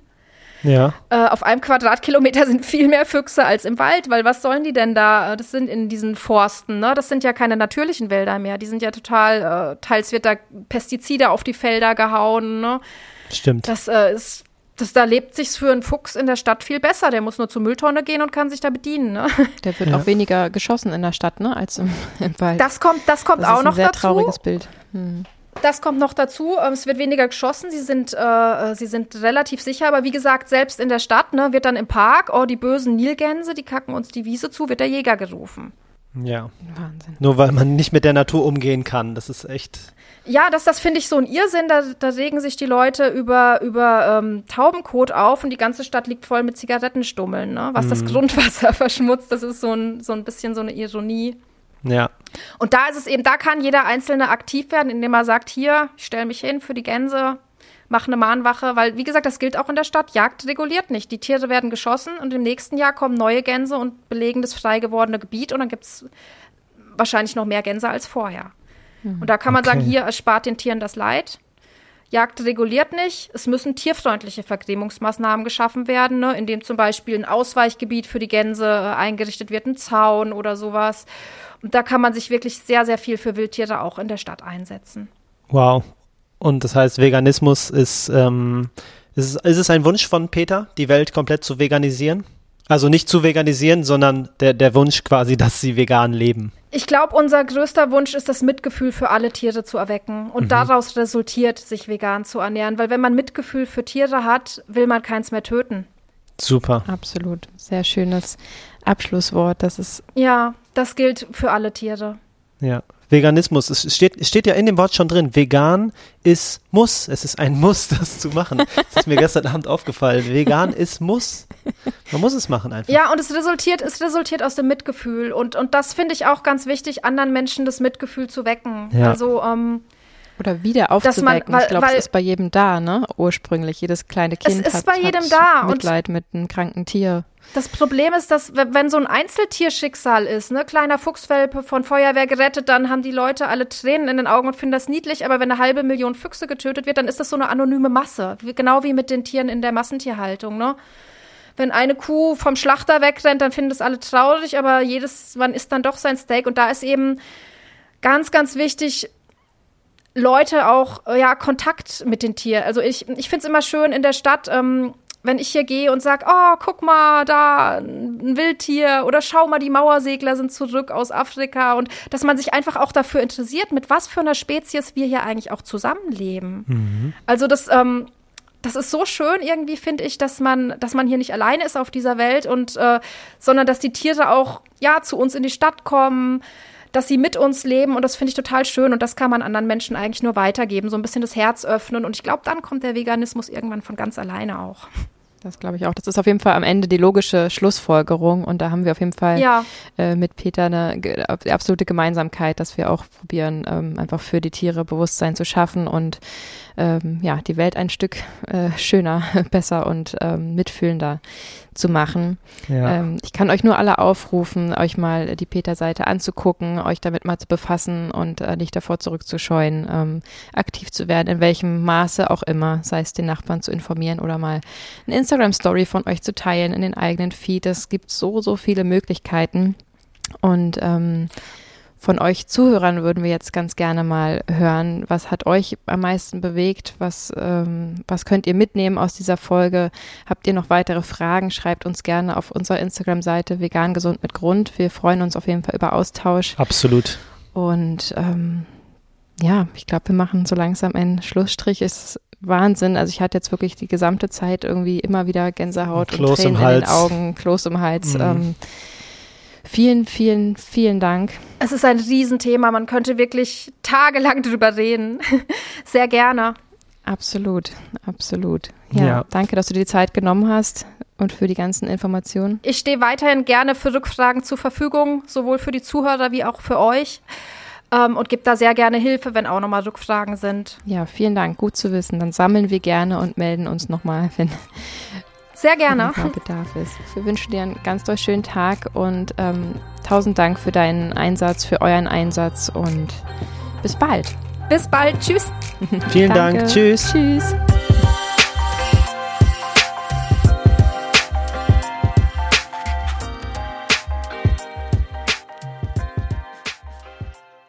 Speaker 3: Ja.
Speaker 1: Äh, auf einem Quadratkilometer sind viel mehr Füchse als im Wald, weil was sollen die denn da? Das sind in diesen Forsten, ne? Das sind ja keine natürlichen Wälder mehr. Die sind ja total, äh, teils wird da Pestizide auf die Felder gehauen, ne?
Speaker 3: Stimmt.
Speaker 1: Das äh, ist das, da lebt sich's für einen Fuchs in der Stadt viel besser. Der muss nur zur Mülltonne gehen und kann sich da bedienen. Ne?
Speaker 2: Der wird ja. auch weniger geschossen in der Stadt, ne, als im, im Wald.
Speaker 1: Das kommt, das kommt das auch noch dazu. Das
Speaker 2: ist ein sehr trauriges Bild. Hm.
Speaker 1: Das kommt noch dazu. Ähm, es wird weniger geschossen. Sie sind, äh, sie sind relativ sicher. Aber wie gesagt, selbst in der Stadt ne, wird dann im Park, oh, die bösen Nilgänse, die kacken uns die Wiese zu, wird der Jäger gerufen.
Speaker 3: Ja. Wahnsinn. Nur weil man nicht mit der Natur umgehen kann. Das ist echt.
Speaker 1: Ja, das, das finde ich so ein Irrsinn. Da, da regen sich die Leute über, über ähm, Taubenkot auf und die ganze Stadt liegt voll mit Zigarettenstummeln. Ne? Was mhm. das Grundwasser verschmutzt, das ist so ein, so ein bisschen so eine Ironie.
Speaker 3: Ja.
Speaker 1: Und da ist es eben, da kann jeder Einzelne aktiv werden, indem er sagt, hier, ich stelle mich hin für die Gänse, mache eine Mahnwache, weil, wie gesagt, das gilt auch in der Stadt. Jagd reguliert nicht. Die Tiere werden geschossen und im nächsten Jahr kommen neue Gänse und belegen das frei gewordene Gebiet und dann gibt es wahrscheinlich noch mehr Gänse als vorher. Mhm. Und da kann man okay. sagen, hier erspart den Tieren das Leid. Jagd reguliert nicht. Es müssen tierfreundliche Vergrämungsmaßnahmen geschaffen werden, ne, indem zum Beispiel ein Ausweichgebiet für die Gänse äh, eingerichtet wird, ein Zaun oder sowas. Und da kann man sich wirklich sehr, sehr viel für Wildtiere auch in der Stadt einsetzen.
Speaker 3: Wow. Und das heißt, Veganismus ist, ähm, ist, ist es ein Wunsch von Peter, die Welt komplett zu veganisieren? Also nicht zu veganisieren, sondern der, der Wunsch quasi, dass sie vegan leben.
Speaker 1: Ich glaube, unser größter Wunsch ist, das Mitgefühl für alle Tiere zu erwecken. Und mhm. daraus resultiert, sich vegan zu ernähren. Weil wenn man Mitgefühl für Tiere hat, will man keins mehr töten.
Speaker 3: Super.
Speaker 2: Absolut. Sehr schönes Abschlusswort. Das ist.
Speaker 1: Ja, das gilt für alle Tiere.
Speaker 3: Ja, Veganismus. Es steht, es steht ja in dem Wort schon drin. Vegan ist muss. Es ist ein Muss, das zu machen. Das ist mir gestern Abend aufgefallen. Vegan ist muss. Man muss es machen einfach.
Speaker 1: Ja, und es resultiert, es resultiert aus dem Mitgefühl. Und, und das finde ich auch ganz wichtig, anderen Menschen das Mitgefühl zu wecken. Ja. Also, ähm,
Speaker 2: oder wieder aufzuwecken. Man, weil, ich glaube, es ist bei jedem da, ne? Ursprünglich. Jedes kleine Kind
Speaker 1: es ist
Speaker 2: hat,
Speaker 1: bei jedem da.
Speaker 2: Mitleid mit einem kranken Tier.
Speaker 1: Das Problem ist, dass wenn so ein Einzeltierschicksal ist, ne, kleiner Fuchswelpe von Feuerwehr gerettet, dann haben die Leute alle Tränen in den Augen und finden das niedlich. Aber wenn eine halbe Million Füchse getötet wird, dann ist das so eine anonyme Masse. Genau wie mit den Tieren in der Massentierhaltung, ne? Wenn eine Kuh vom Schlachter wegrennt, dann finden das alle traurig, aber jedes, man isst dann doch sein Steak. Und da ist eben ganz, ganz wichtig, Leute auch ja Kontakt mit den Tieren. Also ich, ich finde es immer schön in der Stadt, ähm, wenn ich hier gehe und sage, oh, guck mal, da ein Wildtier oder schau mal, die Mauersegler sind zurück aus Afrika und dass man sich einfach auch dafür interessiert, mit was für einer Spezies wir hier eigentlich auch zusammenleben. Mhm. Also das, ähm, das ist so schön irgendwie, finde ich, dass man, dass man hier nicht alleine ist auf dieser Welt und äh, sondern dass die Tiere auch ja zu uns in die Stadt kommen dass sie mit uns leben und das finde ich total schön und das kann man anderen Menschen eigentlich nur weitergeben, so ein bisschen das Herz öffnen und ich glaube, dann kommt der Veganismus irgendwann von ganz alleine auch.
Speaker 2: Das glaube ich auch. Das ist auf jeden Fall am Ende die logische Schlussfolgerung und da haben wir auf jeden Fall ja. äh, mit Peter eine absolute Gemeinsamkeit, dass wir auch probieren, ähm, einfach für die Tiere Bewusstsein zu schaffen und ähm, ja, die Welt ein Stück äh, schöner, besser und ähm, mitfühlender zu machen. Ja. Ähm, ich kann euch nur alle aufrufen, euch mal die Peter-Seite anzugucken, euch damit mal zu befassen und äh, nicht davor zurückzuscheuen, ähm, aktiv zu werden, in welchem Maße auch immer, sei es den Nachbarn zu informieren oder mal eine Instagram-Story von euch zu teilen in den eigenen Feed. Es gibt so, so viele Möglichkeiten und ähm, von euch Zuhörern würden wir jetzt ganz gerne mal hören. Was hat euch am meisten bewegt? Was, ähm, was könnt ihr mitnehmen aus dieser Folge? Habt ihr noch weitere Fragen? Schreibt uns gerne auf unserer Instagram-Seite vegan gesund mit Grund. Wir freuen uns auf jeden Fall über Austausch.
Speaker 3: Absolut.
Speaker 2: Und ähm, ja, ich glaube, wir machen so langsam einen Schlussstrich. Es ist Wahnsinn. Also ich hatte jetzt wirklich die gesamte Zeit irgendwie immer wieder Gänsehaut und, und Tränen in den Augen, Kloß im Hals. Mhm. Ähm, Vielen, vielen, vielen Dank.
Speaker 1: Es ist ein Riesenthema. Man könnte wirklich tagelang drüber reden. Sehr gerne.
Speaker 2: Absolut, absolut. Ja, ja, danke, dass du dir die Zeit genommen hast und für die ganzen Informationen.
Speaker 1: Ich stehe weiterhin gerne für Rückfragen zur Verfügung, sowohl für die Zuhörer wie auch für euch. Ähm, und gebe da sehr gerne Hilfe, wenn auch nochmal Rückfragen sind.
Speaker 2: Ja, vielen Dank. Gut zu wissen. Dann sammeln wir gerne und melden uns nochmal, wenn,
Speaker 1: sehr gerne.
Speaker 2: Bedarf ist. Wir wünschen dir einen ganz doll schönen Tag und ähm, tausend Dank für deinen Einsatz, für euren Einsatz und bis bald.
Speaker 1: Bis bald. Tschüss.
Speaker 3: Vielen Dank. Tschüss. Tschüss.